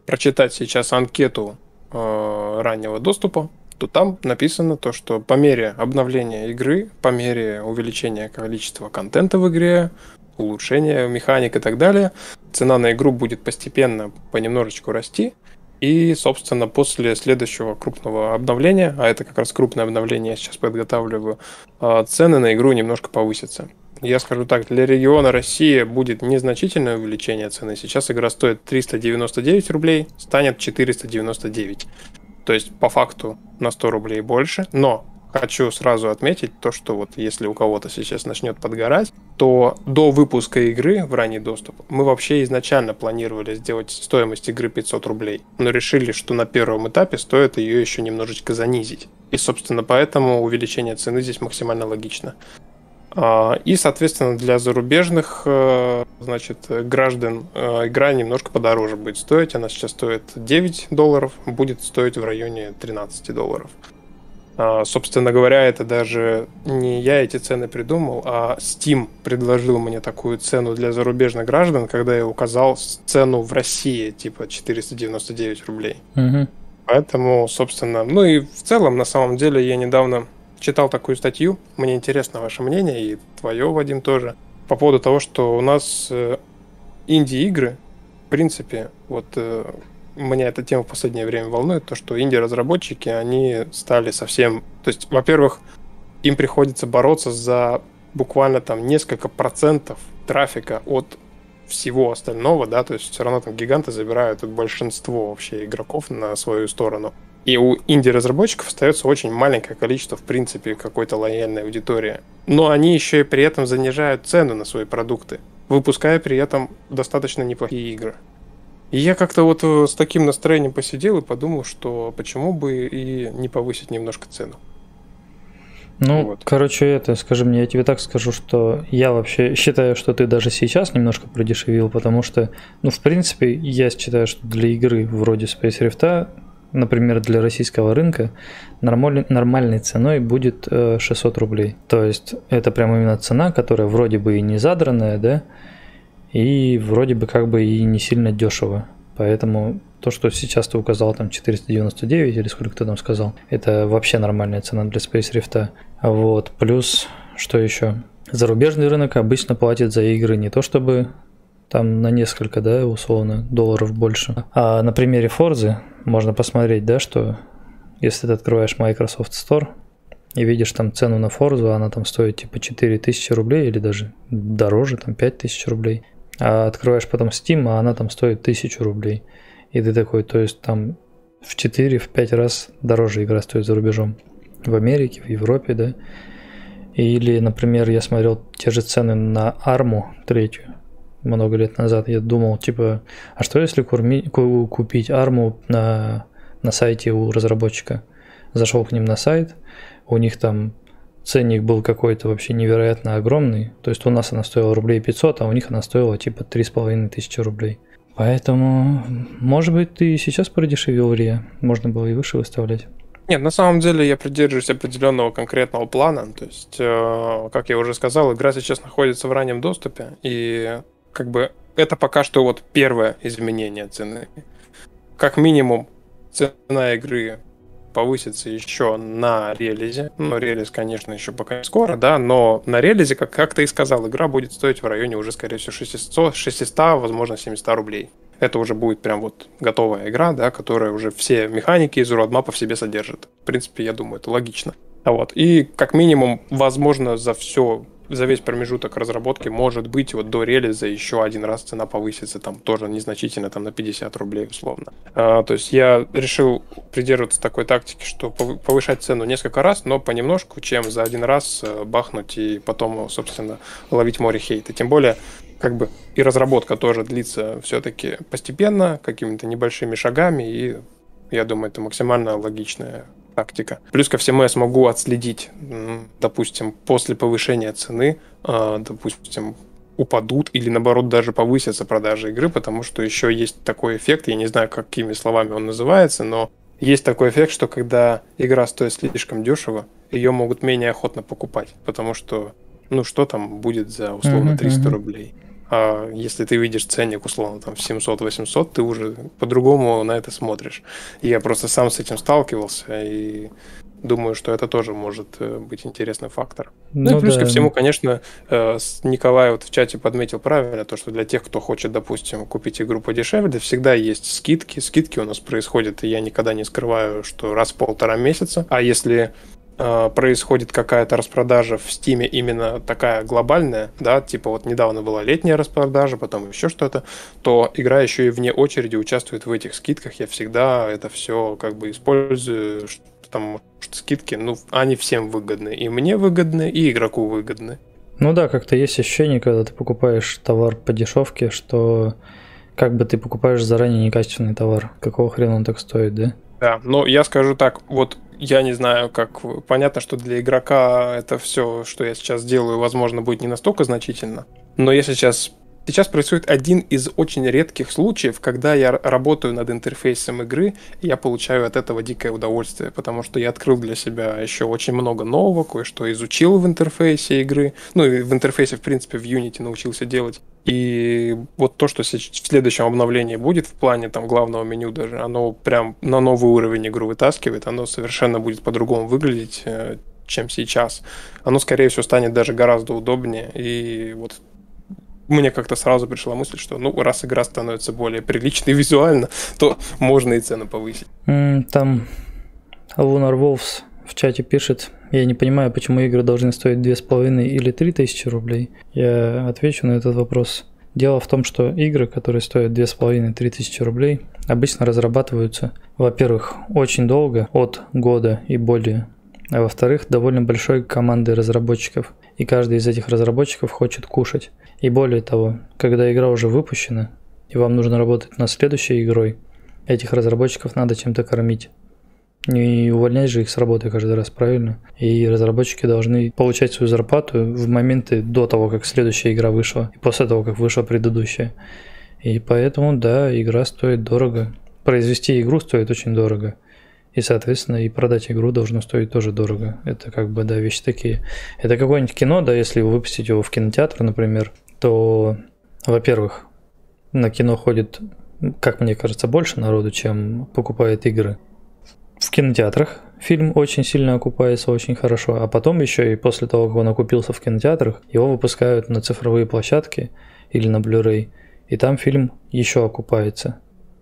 S2: прочитать сейчас анкету а, раннего доступа, то там написано то, что по мере обновления игры, по мере увеличения количества контента в игре, улучшение механик и так далее, цена на игру будет постепенно понемножечку расти, и, собственно, после следующего крупного обновления, а это как раз крупное обновление я сейчас подготавливаю, а, цены на игру немножко повысятся. Я скажу так, для региона России будет незначительное увеличение цены. Сейчас игра стоит 399 рублей, станет 499. То есть по факту на 100 рублей больше, но хочу сразу отметить то, что вот если у кого-то сейчас начнет подгорать, то до выпуска игры в ранний доступ мы вообще изначально планировали сделать стоимость игры 500 рублей, но решили, что на первом этапе стоит ее еще немножечко занизить. И, собственно, поэтому увеличение цены здесь максимально логично. А, и, соответственно, для зарубежных э, значит, граждан э, игра немножко подороже будет стоить. Она сейчас стоит 9 долларов, будет стоить в районе 13 долларов. А, собственно говоря, это даже не я эти цены придумал, а Steam предложил мне такую цену для зарубежных граждан, когда я указал цену в России, типа 499 рублей. Угу. Поэтому, собственно, ну и в целом, на самом деле, я недавно читал такую статью, мне интересно ваше мнение, и твое, Вадим, тоже, по поводу того, что у нас э, инди-игры, в принципе, вот э, меня эта тема в последнее время волнует, то, что инди-разработчики, они стали совсем... То есть, во-первых, им приходится бороться за буквально там несколько процентов трафика от всего остального, да, то есть все равно там гиганты забирают большинство вообще игроков на свою сторону. И у инди-разработчиков остается очень маленькое количество, в принципе, какой-то лояльной аудитории. Но они еще и при этом занижают цену на свои продукты, выпуская при этом достаточно неплохие игры. И я как-то вот э, с таким настроением посидел и подумал, что почему бы и не повысить немножко цену.
S1: Ну, вот. короче, это, скажи мне, я тебе так скажу, что я вообще считаю, что ты даже сейчас немножко продешевил, потому что, ну, в принципе, я считаю, что для игры вроде Space Rift, например, для российского рынка, нормаль, нормальной ценой будет 600 э, рублей. То есть это прям именно цена, которая вроде бы и не задранная, да, и вроде бы как бы и не сильно дешево. Поэтому то, что сейчас ты указал, там 499 или сколько ты там сказал, это вообще нормальная цена для Space Rift. Вот, плюс, что еще? Зарубежный рынок обычно платит за игры не то чтобы там на несколько, да, условно, долларов больше. А на примере Forza можно посмотреть, да, что если ты открываешь Microsoft Store и видишь там цену на Forza, она там стоит типа 4000 рублей или даже дороже, там 5000 рублей а открываешь потом Steam, а она там стоит 1000 рублей. И ты такой, то есть там в 4-5 раз дороже игра стоит за рубежом. В Америке, в Европе, да. Или, например, я смотрел те же цены на Арму третью много лет назад. Я думал, типа, а что если курми, купить Арму на, на сайте у разработчика? Зашел к ним на сайт, у них там ценник был какой-то вообще невероятно огромный. То есть у нас она стоила рублей 500, а у них она стоила типа 3,5 тысячи рублей. Поэтому, может быть, ты сейчас продешевил Рия. Можно было и выше выставлять.
S2: Нет, на самом деле я придерживаюсь определенного конкретного плана. То есть, э, как я уже сказал, игра сейчас находится в раннем доступе. И как бы это пока что вот первое изменение цены. Как минимум, цена игры повысится еще на релизе. Ну, релиз, конечно, еще пока не скоро, да, но на релизе, как, как ты и сказал, игра будет стоить в районе уже, скорее всего, 600, 600 возможно, 700 рублей. Это уже будет прям вот готовая игра, да, которая уже все механики из родмапа в себе содержит. В принципе, я думаю, это логично. А вот. И как минимум, возможно, за все за весь промежуток разработки может быть вот до релиза еще один раз цена повысится, там тоже незначительно, там на 50 рублей условно. А, то есть я решил придерживаться такой тактики, что повышать цену несколько раз, но понемножку, чем за один раз э, бахнуть и потом, собственно, ловить море хейта. Тем более, как бы и разработка тоже длится все-таки постепенно, какими-то небольшими шагами, и я думаю, это максимально логичная тактика. Плюс ко всему я смогу отследить, допустим, после повышения цены, а, допустим, упадут или наоборот даже повысятся продажи игры, потому что еще есть такой эффект, я не знаю, какими словами он называется, но есть такой эффект, что когда игра стоит слишком дешево, ее могут менее охотно покупать, потому что, ну что там будет за условно 300 рублей. А если ты видишь ценник, условно, там, в 700-800, ты уже по-другому на это смотришь. Я просто сам с этим сталкивался, и Думаю, что это тоже может э, быть интересный фактор. Ну, ну и плюс да. ко всему, конечно, э, Николай вот в чате подметил правильно, то, что для тех, кто хочет, допустим, купить игру подешевле, всегда есть скидки. Скидки у нас происходят, и я никогда не скрываю, что раз в полтора месяца. А если происходит какая-то распродажа в Стиме именно такая глобальная, да, типа вот недавно была летняя распродажа, потом еще что-то, то игра еще и вне очереди участвует в этих скидках. Я всегда это все как бы использую, потому что скидки, ну, они всем выгодны. И мне выгодны, и игроку выгодны.
S1: Ну да, как-то есть ощущение, когда ты покупаешь товар по дешевке, что как бы ты покупаешь заранее некачественный товар. Какого хрена он так стоит, да?
S2: Да, но я скажу так, вот я не знаю, как... Понятно, что для игрока это все, что я сейчас делаю, возможно, будет не настолько значительно. Но если сейчас Сейчас происходит один из очень редких случаев, когда я работаю над интерфейсом игры, и я получаю от этого дикое удовольствие, потому что я открыл для себя еще очень много нового, кое-что изучил в интерфейсе игры, ну и в интерфейсе, в принципе, в Unity научился делать. И вот то, что в следующем обновлении будет в плане там главного меню даже, оно прям на новый уровень игру вытаскивает, оно совершенно будет по-другому выглядеть, э, чем сейчас. Оно, скорее всего, станет даже гораздо удобнее. И вот мне как-то сразу пришла мысль, что ну раз игра становится более приличной визуально, то можно и цену повысить.
S1: Там Lunar Wolves в чате пишет, я не понимаю, почему игры должны стоить две с половиной или три тысячи рублей. Я отвечу на этот вопрос. Дело в том, что игры, которые стоят две с половиной-три тысячи рублей, обычно разрабатываются, во-первых, очень долго, от года и более, а во-вторых, довольно большой командой разработчиков, и каждый из этих разработчиков хочет кушать. И более того, когда игра уже выпущена, и вам нужно работать над следующей игрой, этих разработчиков надо чем-то кормить. Не увольнять же их с работы каждый раз, правильно? И разработчики должны получать свою зарплату в моменты до того, как следующая игра вышла, и после того, как вышла предыдущая. И поэтому, да, игра стоит дорого. Произвести игру стоит очень дорого. И, соответственно, и продать игру должно стоить тоже дорого. Это как бы, да, вещи такие. Это какое-нибудь кино, да, если вы выпустите его в кинотеатр, например, то, во-первых, на кино ходит, как мне кажется, больше народу, чем покупает игры. В кинотеатрах фильм очень сильно окупается, очень хорошо, а потом еще и после того, как он окупился в кинотеатрах, его выпускают на цифровые площадки или на Blu-ray, и там фильм еще окупается.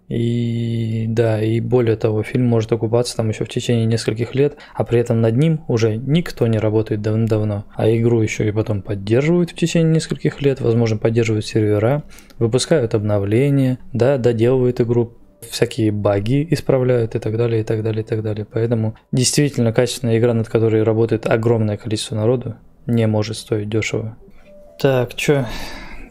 S1: И да, и более того, фильм может окупаться там еще в течение нескольких лет, а при этом над ним уже никто не работает давно-давно. А игру еще и потом поддерживают в течение нескольких лет, возможно, поддерживают сервера, выпускают обновления, да, доделывают игру, всякие баги исправляют и так далее, и так далее, и так далее. Поэтому действительно качественная игра, над которой работает огромное количество народу, не может стоить дешево. Так, что?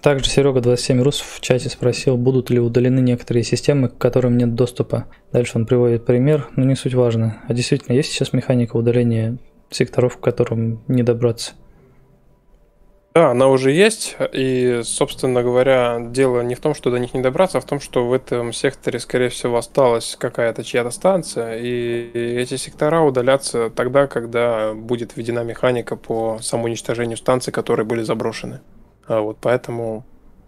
S1: Также Серега 27 Рус в чате спросил, будут ли удалены некоторые системы, к которым нет доступа. Дальше он приводит пример, но не суть важно. А действительно, есть сейчас механика удаления секторов, к которым не добраться?
S2: Да, она уже есть, и, собственно говоря, дело не в том, что до них не добраться, а в том, что в этом секторе, скорее всего, осталась какая-то чья-то станция, и эти сектора удалятся тогда, когда будет введена механика по самоуничтожению станций, которые были заброшены. А вот поэтому,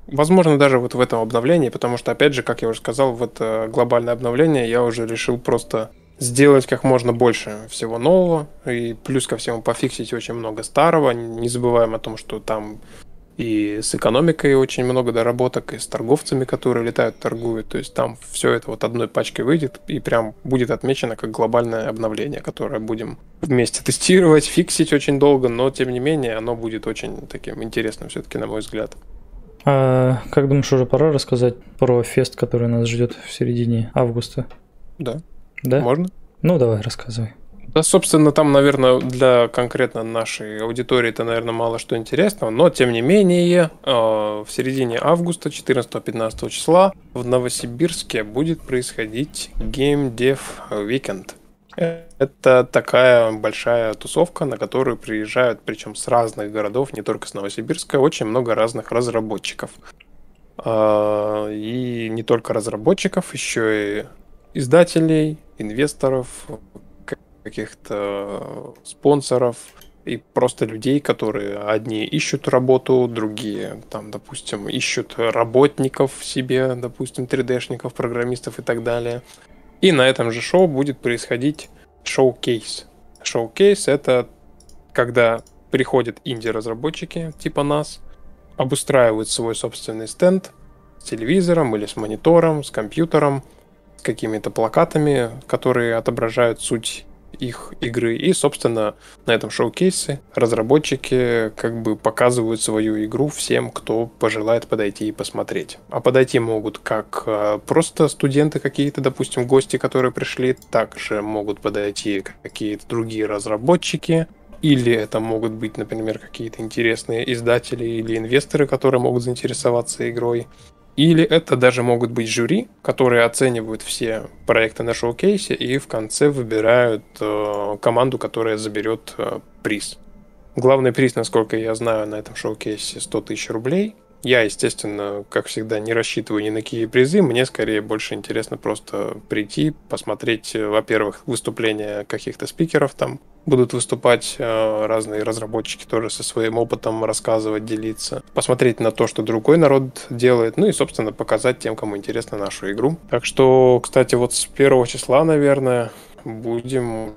S2: возможно, даже вот в этом обновлении, потому что, опять же, как я уже сказал, в это глобальное обновление я уже решил просто сделать как можно больше всего нового, и плюс ко всему пофиксить очень много старого. Не забываем о том, что там и с экономикой очень много доработок, и с торговцами, которые летают, торгуют. То есть там все это вот одной пачкой выйдет и прям будет отмечено как глобальное обновление, которое будем вместе тестировать, фиксить очень долго, но тем не менее оно будет очень таким интересным все-таки, на мой взгляд.
S1: А как думаешь, уже пора рассказать про фест, который нас ждет в середине августа?
S2: Да.
S1: Да?
S2: Можно?
S1: Ну, давай, рассказывай.
S2: Да, собственно, там, наверное, для конкретно нашей аудитории это, наверное, мало что интересного, но, тем не менее, э, в середине августа, 14-15 числа, в Новосибирске будет происходить Game Dev Weekend. Это такая большая тусовка, на которую приезжают, причем с разных городов, не только с Новосибирска, очень много разных разработчиков. Э, и не только разработчиков, еще и издателей, инвесторов, каких-то спонсоров и просто людей, которые одни ищут работу, другие, там, допустим, ищут работников себе, допустим, 3D-шников, программистов и так далее. И на этом же шоу будет происходить шоу-кейс. Шоу-кейс — это когда приходят инди-разработчики типа нас, обустраивают свой собственный стенд с телевизором или с монитором, с компьютером, с какими-то плакатами, которые отображают суть их игры. И, собственно, на этом шоу-кейсе разработчики как бы показывают свою игру всем, кто пожелает подойти и посмотреть. А подойти могут как э, просто студенты какие-то, допустим, гости, которые пришли, также могут подойти какие-то другие разработчики, или это могут быть, например, какие-то интересные издатели или инвесторы, которые могут заинтересоваться игрой. Или это даже могут быть жюри, которые оценивают все проекты на шоу-кейсе и в конце выбирают э, команду, которая заберет э, приз. Главный приз, насколько я знаю, на этом шоу-кейсе 100 тысяч рублей – я, естественно, как всегда, не рассчитываю ни на какие призы. Мне скорее больше интересно просто прийти, посмотреть, во-первых, выступления каких-то спикеров там. Будут выступать э, разные разработчики тоже со своим опытом рассказывать, делиться. Посмотреть на то, что другой народ делает. Ну и, собственно, показать тем, кому интересно нашу игру. Так что, кстати, вот с первого числа, наверное, будем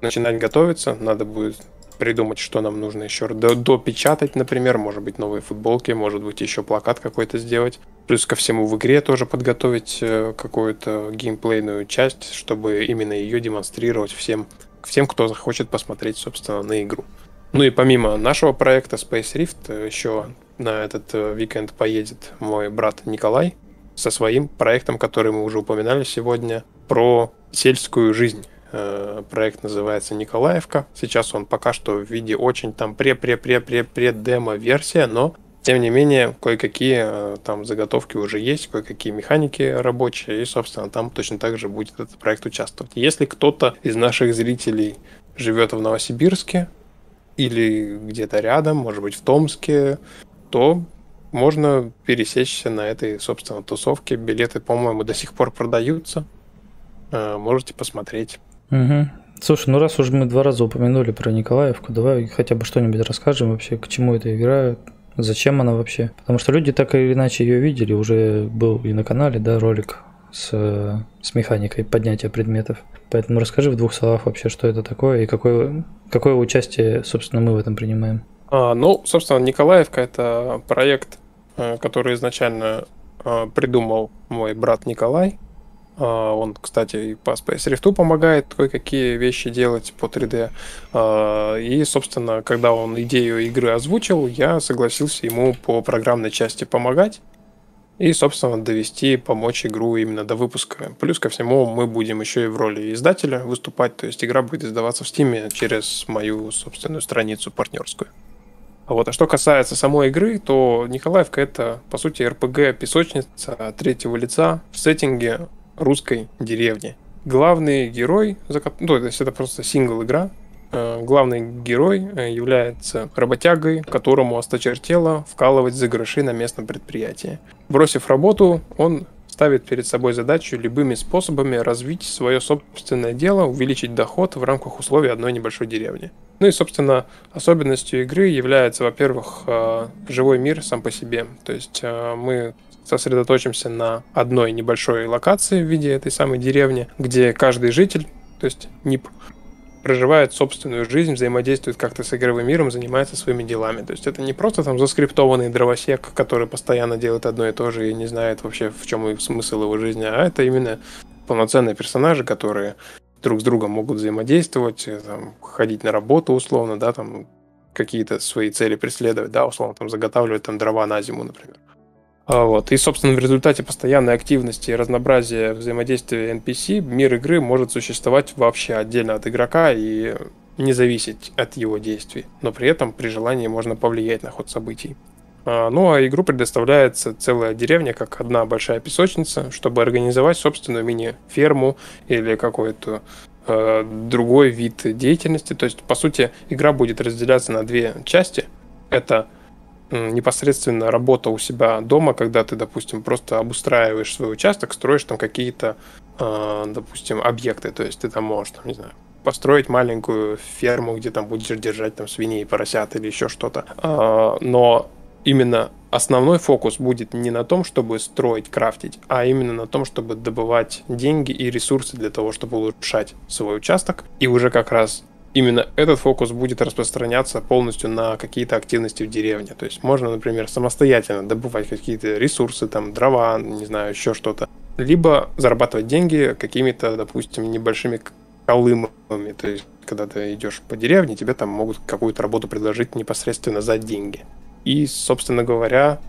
S2: начинать готовиться. Надо будет придумать, что нам нужно еще допечатать, например, может быть, новые футболки, может быть, еще плакат какой-то сделать. Плюс ко всему в игре тоже подготовить э, какую-то геймплейную часть, чтобы именно ее демонстрировать всем, всем, кто захочет посмотреть, собственно, на игру. Ну и помимо нашего проекта Space Rift, э, еще на этот уикенд поедет мой брат Николай со своим проектом, который мы уже упоминали сегодня, про сельскую жизнь Э, проект называется Николаевка. Сейчас он пока что в виде очень там пре-пре-пре-пре-пре-демо версия, но тем не менее, кое-какие э, там заготовки уже есть, кое-какие механики рабочие, и, собственно, там точно так же будет этот проект участвовать. Если кто-то из наших зрителей живет в Новосибирске или где-то рядом, может быть, в Томске, то можно пересечься на этой, собственно, тусовке. Билеты, по-моему, до сих пор продаются. Э, можете посмотреть.
S1: Угу. Слушай, ну раз уж мы два раза упомянули про Николаевку, давай хотя бы что-нибудь расскажем вообще, к чему эта игра, зачем она вообще. Потому что люди так или иначе ее видели, уже был и на канале, да, ролик с, с механикой поднятия предметов. Поэтому расскажи в двух словах вообще, что это такое и какое, какое участие, собственно, мы в этом принимаем.
S2: А, ну, собственно, Николаевка это проект, э, который изначально э, придумал мой брат Николай. А, он, кстати, и по Space Rift помогает кое-какие вещи делать по 3D. А, и, собственно, когда он идею игры озвучил, я согласился ему по программной части помогать. И, собственно, довести, помочь игру именно до выпуска. Плюс ко всему, мы будем еще и в роли издателя выступать, то есть игра будет издаваться в Steam через мою собственную страницу партнерскую. Вот, а что касается самой игры, то Николаевка это, по сути, RPG-песочница третьего лица в сеттинге русской деревни. Главный герой, ну, то есть это просто сингл-игра, э, главный герой э, является работягой, которому осточертело вкалывать за гроши на местном предприятии. Бросив работу, он ставит перед собой задачу любыми способами развить свое собственное дело, увеличить доход в рамках условий одной небольшой деревни. Ну и, собственно, особенностью игры является, во-первых, э, живой мир сам по себе. То есть мы сосредоточимся на одной небольшой локации в виде этой самой деревни, где каждый житель, то есть НИП, проживает собственную жизнь, взаимодействует как-то с игровым миром, занимается своими делами. То есть это не просто там заскриптованный дровосек, который постоянно делает одно и то же и не знает вообще, в чем смысл его жизни, а это именно полноценные персонажи, которые друг с другом могут взаимодействовать, э, там, ходить на работу условно, да, там какие-то свои цели преследовать, да, условно, там заготавливать там дрова на зиму, например. А, вот. И, собственно, в результате постоянной активности и разнообразия взаимодействия NPC мир игры может существовать вообще отдельно от игрока и не зависеть от его действий. Но при этом при желании можно повлиять на ход событий. А, ну а игру предоставляется целая деревня, как одна большая песочница, чтобы организовать собственную мини-ферму или какой-то э, другой вид деятельности. То есть, по сути, игра будет разделяться на две части. Это непосредственно работа у себя дома, когда ты, допустим, просто обустраиваешь свой участок, строишь там какие-то, э, допустим, объекты. То есть ты там можешь, там, не знаю, построить маленькую ферму, где там будешь держать там свиней, поросят или еще что-то. Э, но именно основной фокус будет не на том, чтобы строить, крафтить, а именно на том, чтобы добывать деньги и ресурсы для того, чтобы улучшать свой участок. И уже как раз именно этот фокус будет распространяться полностью на какие-то активности в деревне. То есть можно, например, самостоятельно добывать какие-то ресурсы, там дрова, не знаю, еще что-то. Либо зарабатывать деньги какими-то, допустим, небольшими колымами. То есть, когда ты идешь по деревне, тебе там могут какую-то работу предложить непосредственно за деньги. И, собственно говоря,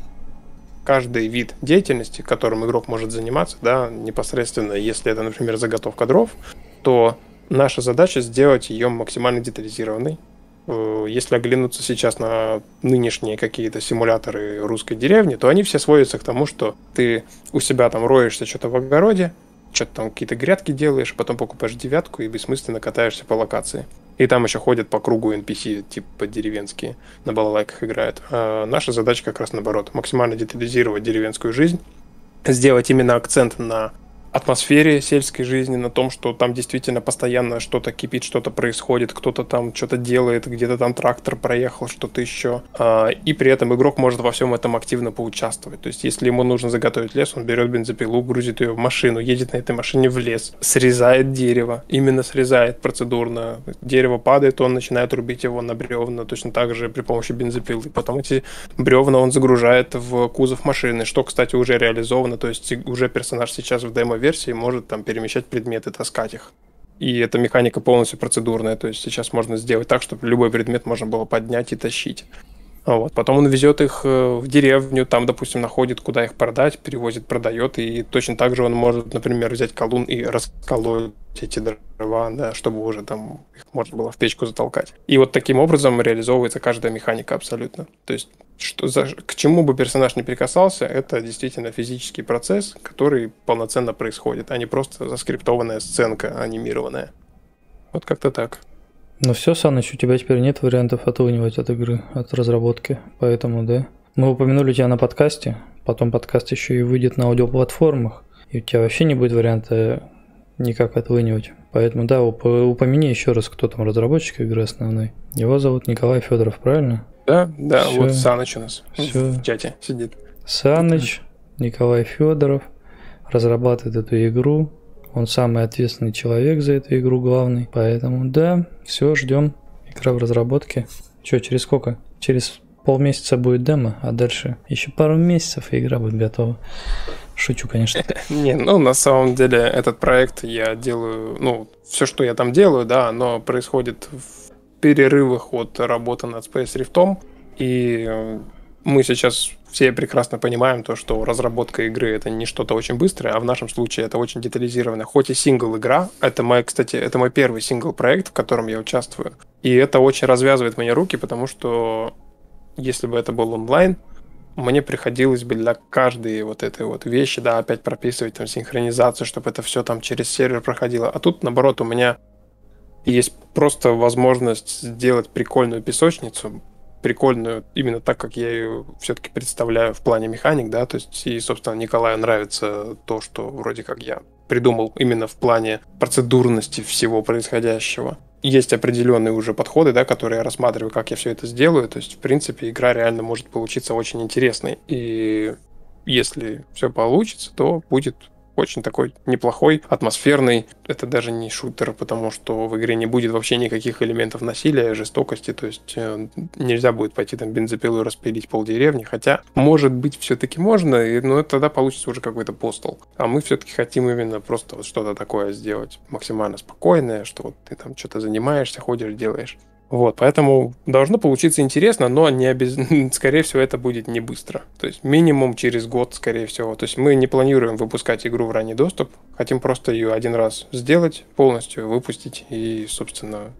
S2: каждый вид деятельности, которым игрок может заниматься, да, непосредственно, если это, например, заготовка дров, то наша задача сделать ее максимально детализированной. Э, если оглянуться сейчас на нынешние какие-то симуляторы русской деревни, то они все сводятся к тому, что ты у себя там роешься что-то в огороде, что-то там какие-то грядки делаешь, потом покупаешь девятку и бессмысленно катаешься по локации. И там еще ходят по кругу NPC, типа деревенские, на балалайках играют. А наша задача как раз наоборот. Максимально детализировать деревенскую жизнь, сделать именно акцент на атмосфере сельской жизни, на том, что там действительно постоянно что-то кипит, что-то происходит, кто-то там что-то делает, где-то там трактор проехал, что-то еще. А, и при этом игрок может во всем этом активно поучаствовать. То есть, если ему нужно заготовить лес, он берет бензопилу, грузит ее в машину, едет на этой машине в лес, срезает дерево, именно срезает процедурно. Дерево падает, он начинает рубить его на бревна, точно так же при помощи бензопилы. Потом эти бревна он загружает в кузов машины, что, кстати, уже реализовано, то есть уже персонаж сейчас в демо версии может там перемещать предметы, таскать их. И эта механика полностью процедурная, то есть сейчас можно сделать так, чтобы любой предмет можно было поднять и тащить. Вот. Потом он везет их э, в деревню, там, допустим, находит, куда их продать, перевозит, продает, и точно так же он может, например, взять колун и расколоть эти дрова, да, чтобы уже там их можно было в печку затолкать. И вот таким образом реализовывается каждая механика абсолютно. То есть что за, к чему бы персонаж не прикасался, это действительно физический процесс, который полноценно происходит, а не просто заскриптованная сценка анимированная. Вот как-то так.
S1: Ну все, Саныч, у тебя теперь нет вариантов отлынивать от игры, от разработки, поэтому, да. Мы упомянули тебя на подкасте, потом подкаст еще и выйдет на аудиоплатформах, и у тебя вообще не будет варианта никак отлынивать. Поэтому, да, уп- упомяни еще раз, кто там разработчик игры основной. Его зовут Николай Федоров, правильно?
S2: Да, да, Всё. вот Саныч у нас Всё. в чате сидит.
S1: Саныч, Николай Федоров разрабатывает эту игру, он самый ответственный человек за эту игру, главный. Поэтому да, все, ждем. Игра в разработке. Че, через сколько? Через полмесяца будет демо, а дальше еще пару месяцев и игра будет готова. Шучу, конечно.
S2: Не, ну на самом деле этот проект я делаю, ну все, что я там делаю, да, оно происходит в перерывах от работы над Space Rift, и мы сейчас все прекрасно понимаем то, что разработка игры это не что-то очень быстрое, а в нашем случае это очень детализированно. Хоть и сингл игра, это мой, кстати, это мой первый сингл проект, в котором я участвую. И это очень развязывает мои руки, потому что если бы это был онлайн, мне приходилось бы для каждой вот этой вот вещи, да, опять прописывать там синхронизацию, чтобы это все там через сервер проходило. А тут, наоборот, у меня есть просто возможность сделать прикольную песочницу, прикольную именно так, как я ее все-таки представляю в плане механик, да, то есть и, собственно, Николаю нравится то, что вроде как я придумал именно в плане процедурности всего происходящего. Есть определенные уже подходы, да, которые я рассматриваю, как я все это сделаю. То есть, в принципе, игра реально может получиться очень интересной. И если все получится, то будет очень такой неплохой, атмосферный. Это даже не шутер, потому что в игре не будет вообще никаких элементов насилия, жестокости, то есть э, нельзя будет пойти там бензопилу распилить пол деревни, хотя, может быть, все-таки можно, но тогда получится уже какой-то постол. А мы все-таки хотим именно просто вот что-то такое сделать максимально спокойное, что вот ты там что-то занимаешься, ходишь, делаешь. Вот, поэтому должно получиться интересно, но не обез... скорее всего это будет не быстро. То есть минимум через год, скорее всего. То есть мы не планируем выпускать игру в ранний доступ, хотим просто ее один раз сделать, полностью выпустить и, собственно,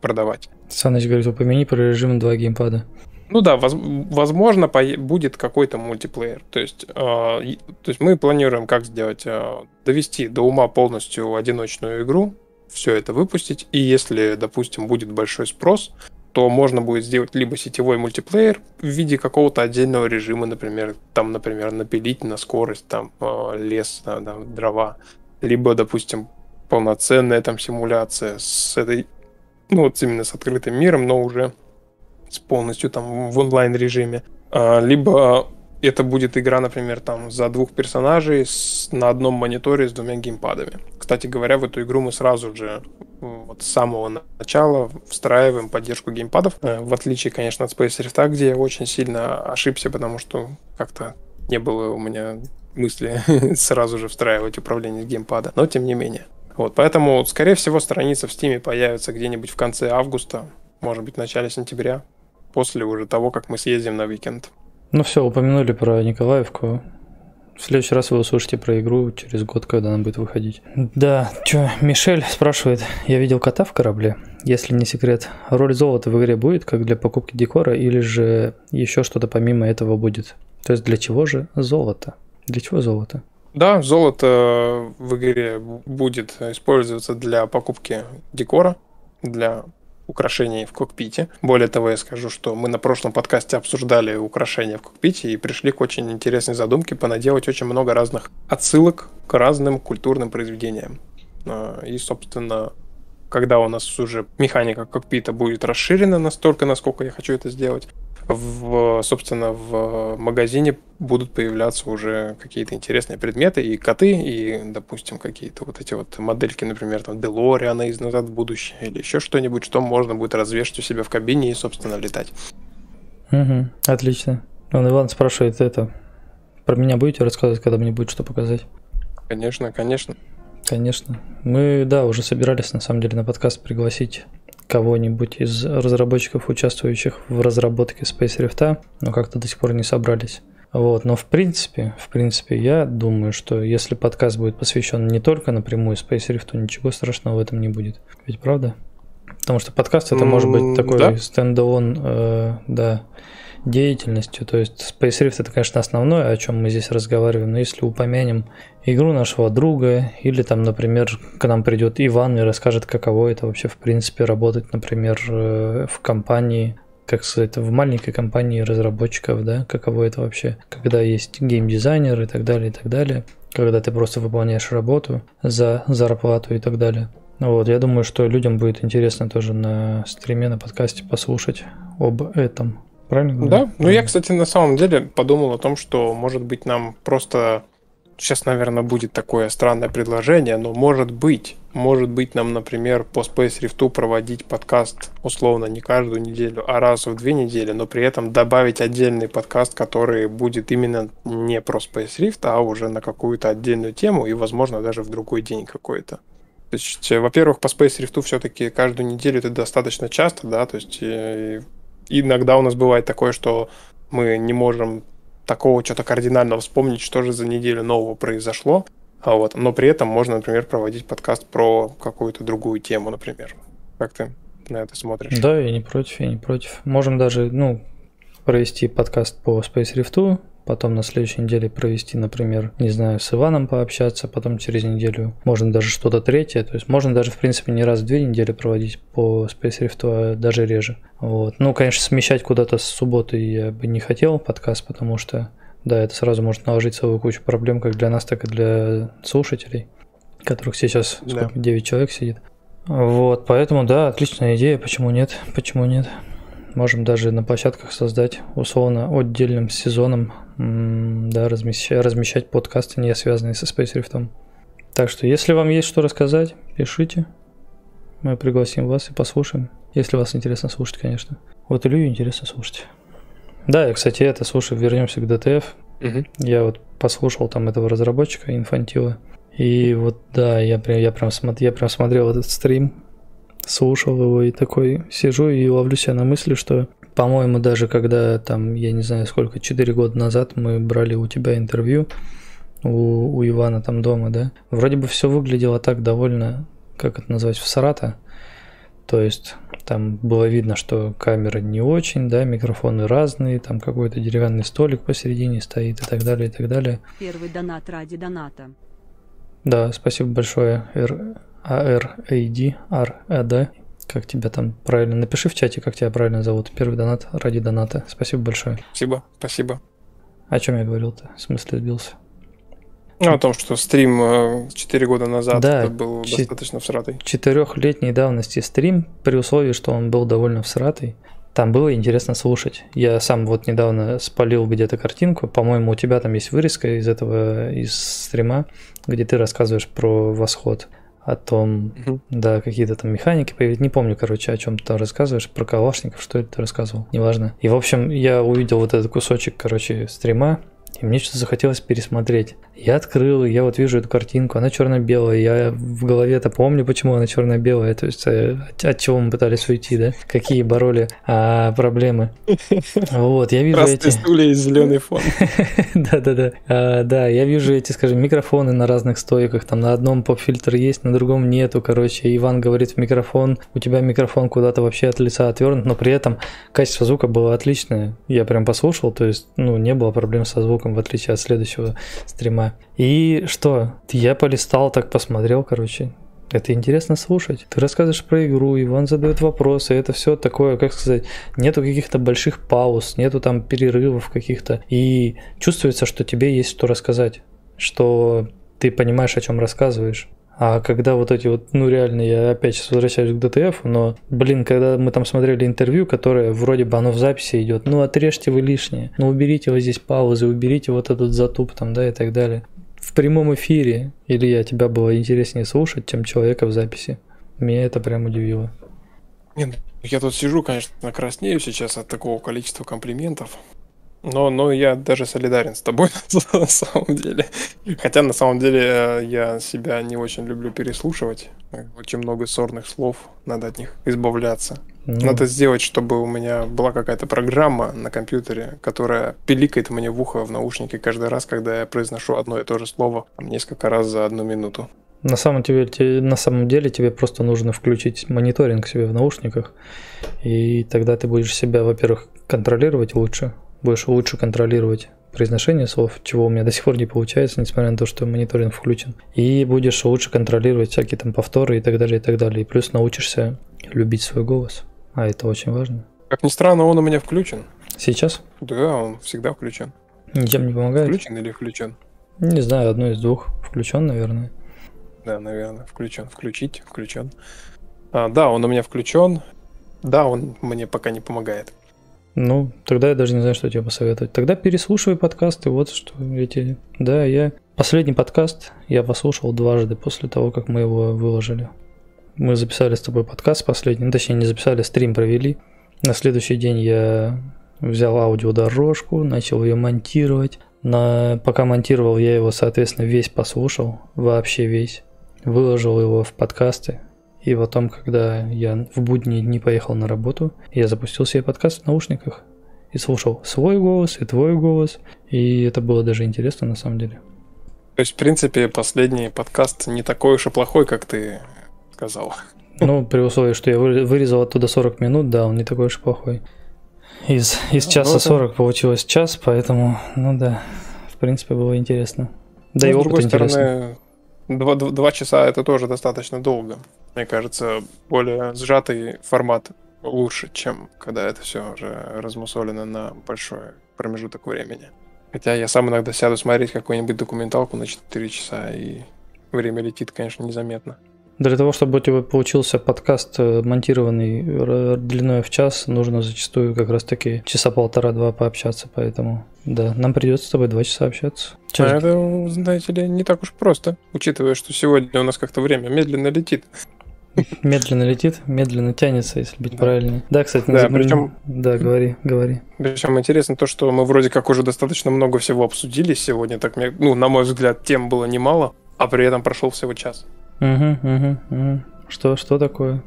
S2: продавать.
S1: Саныч говорит, упомяни про режим 2 геймпада.
S2: Ну да, воз, возможно, по, будет какой-то мультиплеер. То есть, э, то есть мы планируем как сделать, э, довести до ума полностью одиночную игру, все это выпустить. И если, допустим, будет большой спрос, то можно будет сделать либо сетевой мультиплеер в виде какого-то отдельного режима, например, там, например, напилить на скорость, там, э, лес, там, дрова, либо, допустим, полноценная там симуляция с этой, ну, вот именно с открытым миром, но уже с полностью там в онлайн режиме. А, либо это будет игра, например, там за двух персонажей с, на одном мониторе с двумя геймпадами. Кстати говоря, в эту игру мы сразу же вот с самого начала встраиваем поддержку геймпадов. Э, в отличие, конечно, от Space Rift, где я очень сильно ошибся, потому что как-то не было у меня мысли сразу же встраивать управление геймпада. Но тем не менее. Вот, поэтому, скорее всего, страница в Steam появится где-нибудь в конце августа, может быть, в начале сентября, после уже того, как мы съездим на уикенд.
S1: Ну все, упомянули про Николаевку. В следующий раз вы услышите про игру через год, когда она будет выходить. Да, чё, Мишель спрашивает, я видел кота в корабле. Если не секрет, роль золота в игре будет как для покупки декора или же еще что-то помимо этого будет? То есть для чего же золото? Для чего золото?
S2: Да, золото в игре будет использоваться для покупки декора, для украшений в кокпите. Более того, я скажу, что мы на прошлом подкасте обсуждали украшения в кокпите и пришли к очень интересной задумке понаделать очень много разных отсылок к разным культурным произведениям. А, и, собственно, когда у нас уже механика кокпита будет расширена настолько, насколько я хочу это сделать, в, собственно, в магазине будут появляться уже какие-то интересные предметы, и коты, и, допустим, какие-то вот эти вот модельки, например, там, Делориана из «Назад в будущее», или еще что-нибудь, что можно будет развешать у себя в кабине и, собственно, летать.
S1: Угу, отлично. Он Иван спрашивает это. Про меня будете рассказывать, когда мне будет что показать?
S2: Конечно, конечно.
S1: Конечно. Мы, да, уже собирались, на самом деле, на подкаст пригласить кого-нибудь из разработчиков, участвующих в разработке Space Rift, но как-то до сих пор не собрались. Вот, но в принципе, в принципе, я думаю, что если подкаст будет посвящен не только напрямую Space Rift, то ничего страшного в этом не будет. Ведь правда? Потому что подкаст это может быть такой да? стендалон, э, да, деятельностью. То есть Space Rift это, конечно, основное, о чем мы здесь разговариваем, но если упомянем игру нашего друга, или там, например, к нам придет Иван и расскажет, каково это вообще в принципе работать, например, э, в компании, как сказать, в маленькой компании разработчиков, да, каково это вообще, когда есть геймдизайнер и так далее, и так далее, когда ты просто выполняешь работу за зарплату и так далее. Вот, я думаю, что людям будет интересно тоже на стриме, на подкасте послушать об этом. Правильно?
S2: Да. Ну, я, кстати, на самом деле подумал о том, что, может быть, нам просто... Сейчас, наверное, будет такое странное предложение, но может быть, может быть, нам, например, по Space Rift проводить подкаст условно не каждую неделю, а раз в две недели, но при этом добавить отдельный подкаст, который будет именно не про Space Rift, а уже на какую-то отдельную тему и, возможно, даже в другой день какой-то. То есть, во-первых, по Space Rift все-таки каждую неделю это достаточно часто, да, то есть иногда у нас бывает такое, что мы не можем такого что-то кардинального вспомнить, что же за неделю нового произошло. А вот, но при этом можно, например, проводить подкаст про какую-то другую тему, например. Как ты на это смотришь?
S1: Да, я не против, я не против. Можем даже, ну, провести подкаст по Space Rift, потом на следующей неделе провести, например, не знаю, с Иваном пообщаться, потом через неделю можно даже что-то третье, то есть можно даже, в принципе, не раз в две недели проводить по Space Rift, а даже реже. Вот. Ну, конечно, смещать куда-то с субботы я бы не хотел подкаст, потому что, да, это сразу может наложить целую кучу проблем как для нас, так и для слушателей, которых сейчас сколько, да. 9 человек сидит. Вот, поэтому, да, отличная идея, почему нет, почему нет. Можем даже на площадках создать условно отдельным сезоном, да, размещать, размещать подкасты, не связанные со Space Rift. Так что, если вам есть что рассказать, пишите. Мы пригласим вас и послушаем. Если вас интересно слушать, конечно. Вот Илью интересно слушать. Да, и, кстати, это, слушай, вернемся к DTF. Угу. Я вот послушал там этого разработчика, Инфантила. И вот, да, я, прям, я, прям, я прям смотрел этот стрим, слушал его и такой сижу и ловлю себя на мысли, что, по-моему, даже когда там, я не знаю сколько, 4 года назад мы брали у тебя интервью, у, у Ивана там дома, да, вроде бы все выглядело так довольно, как это назвать, в Сарата. То есть там было видно, что камера не очень, да, микрофоны разные, там какой-то деревянный столик посередине стоит и так далее, и так далее.
S3: Первый донат ради доната.
S1: Да, спасибо большое, ARAD, RAD. Как тебя там правильно? Напиши в чате, как тебя правильно зовут. Первый донат ради доната. Спасибо большое.
S2: Спасибо, спасибо.
S1: О чем я говорил-то? В смысле сбился?
S2: Ну, о том, что стрим 4 э, года назад да, был ч- достаточно всратый.
S1: Четырехлетней давности стрим, при условии, что он был довольно всратый. там было интересно слушать. Я сам вот недавно спалил где-то картинку, по-моему, у тебя там есть вырезка из этого, из стрима, где ты рассказываешь про восход о том,
S2: Мгм.
S1: да, какие-то там механики появились. Не помню, короче, о чем ты там рассказываешь, про калашников, что это ты рассказывал, неважно. И, в общем, я увидел вот этот кусочек, короче, стрима, и мне что-то захотелось пересмотреть. Я открыл, я вот вижу эту картинку, она черно-белая. Я в голове-то помню, почему она черно-белая. То есть э, от, от чего мы пытались уйти, да? Какие бороли а, проблемы. Вот, я вижу
S2: Красные
S1: эти...
S2: стулья и зеленый фон.
S1: Да-да-да. А, Да, я вижу эти, скажем, микрофоны на разных стойках. Там на одном поп-фильтр есть, на другом нету. Короче, Иван говорит в микрофон, у тебя микрофон куда-то вообще от лица отвернут, но при этом качество звука было отличное. Я прям послушал, то есть, ну, не было проблем со звуком, в отличие от следующего стрима. И что? Я полистал, так посмотрел, короче. Это интересно слушать. Ты рассказываешь про игру, Иван задает вопросы, это все такое, как сказать, нету каких-то больших пауз, нету там перерывов каких-то. И чувствуется, что тебе есть что рассказать, что ты понимаешь, о чем рассказываешь. А когда вот эти вот, ну реально, я опять сейчас возвращаюсь к ДТФ, но, блин, когда мы там смотрели интервью, которое вроде бы оно в записи идет, ну отрежьте вы лишнее, ну уберите вот здесь паузы, уберите вот этот затуп там, да, и так далее. В прямом эфире, Илья, тебя было интереснее слушать, чем человека в записи. Меня это прям удивило.
S2: Не, ну, я тут сижу, конечно, краснею сейчас от такого количества комплиментов. Но, но я даже солидарен с тобой на самом деле. Хотя на самом деле э, я себя не очень люблю переслушивать. Очень много сорных слов, надо от них избавляться.
S1: Ну,
S2: Надо сделать, чтобы у меня была какая-то программа на компьютере, которая пиликает мне в ухо в наушнике каждый раз, когда я произношу одно и то же слово несколько раз за одну минуту.
S1: На самом, деле, те- на самом деле тебе просто нужно включить мониторинг себе в наушниках, и тогда ты будешь себя, во-первых, контролировать лучше, будешь лучше контролировать произношение слов, чего у меня до сих пор не получается, несмотря на то, что мониторинг включен. И будешь лучше контролировать всякие там повторы и так далее, и так далее. И плюс научишься любить свой голос, а это очень важно.
S2: Как ни странно, он у меня включен.
S1: Сейчас
S2: Да, он всегда включен.
S1: ничем не помогает.
S2: Включен или включен?
S1: Не знаю, одно из двух. Включен, наверное.
S2: Да, наверное, включен. Включить, включен. А, да, он у меня включен. Да, он мне пока не помогает.
S1: Ну, тогда я даже не знаю, что тебе посоветовать. Тогда переслушивай подкасты, вот что эти... Да, я... Последний подкаст я послушал дважды после того, как мы его выложили. Мы записали с тобой подкаст последний, ну, точнее, не записали, стрим провели. На следующий день я взял аудиодорожку, начал ее монтировать. На... Пока монтировал, я его, соответственно, весь послушал, вообще весь. Выложил его в подкасты. И потом, когда я в будние дни поехал на работу, я запустил себе подкаст в наушниках и слушал свой голос и твой голос. И это было даже интересно на самом деле.
S2: То есть, в принципе, последний подкаст не такой уж и плохой, как ты сказал.
S1: Ну, при условии, что я вы- вырезал оттуда 40 минут, да, он не такой уж и плохой. Из, из
S2: Ну,
S1: часа
S2: это-
S1: 40 получилось час, поэтому, ну да, в принципе, было интересно. Да
S2: Но,
S1: и
S2: с другой стороны, два- два часа это тоже достаточно долго. Мне кажется, более сжатый формат лучше, чем когда это все уже размусолено на большой промежуток времени. Хотя я сам иногда сяду смотреть какую-нибудь документалку на 4 часа, и время летит, конечно, незаметно.
S1: Для того, чтобы у тебя получился подкаст, э, монтированный длиной в час, нужно зачастую как раз таки часа полтора-два пообщаться, поэтому да, нам придется с тобой два часа общаться. Чё
S2: А это, знаете ли, не так уж просто, учитывая, что сегодня у нас как-то время медленно летит.
S1: Медленно летит, медленно тянется, если быть
S2: Да.
S1: правильнее. Да, кстати,
S2: Да, причем-
S1: Да, говори, говори.
S2: Причем интересно то, что мы вроде как уже достаточно много всего обсудили сегодня, так мне, ну, на мой взгляд, тем было немало, а при этом прошел всего час.
S1: Угу, угу, угу. Что, что такое?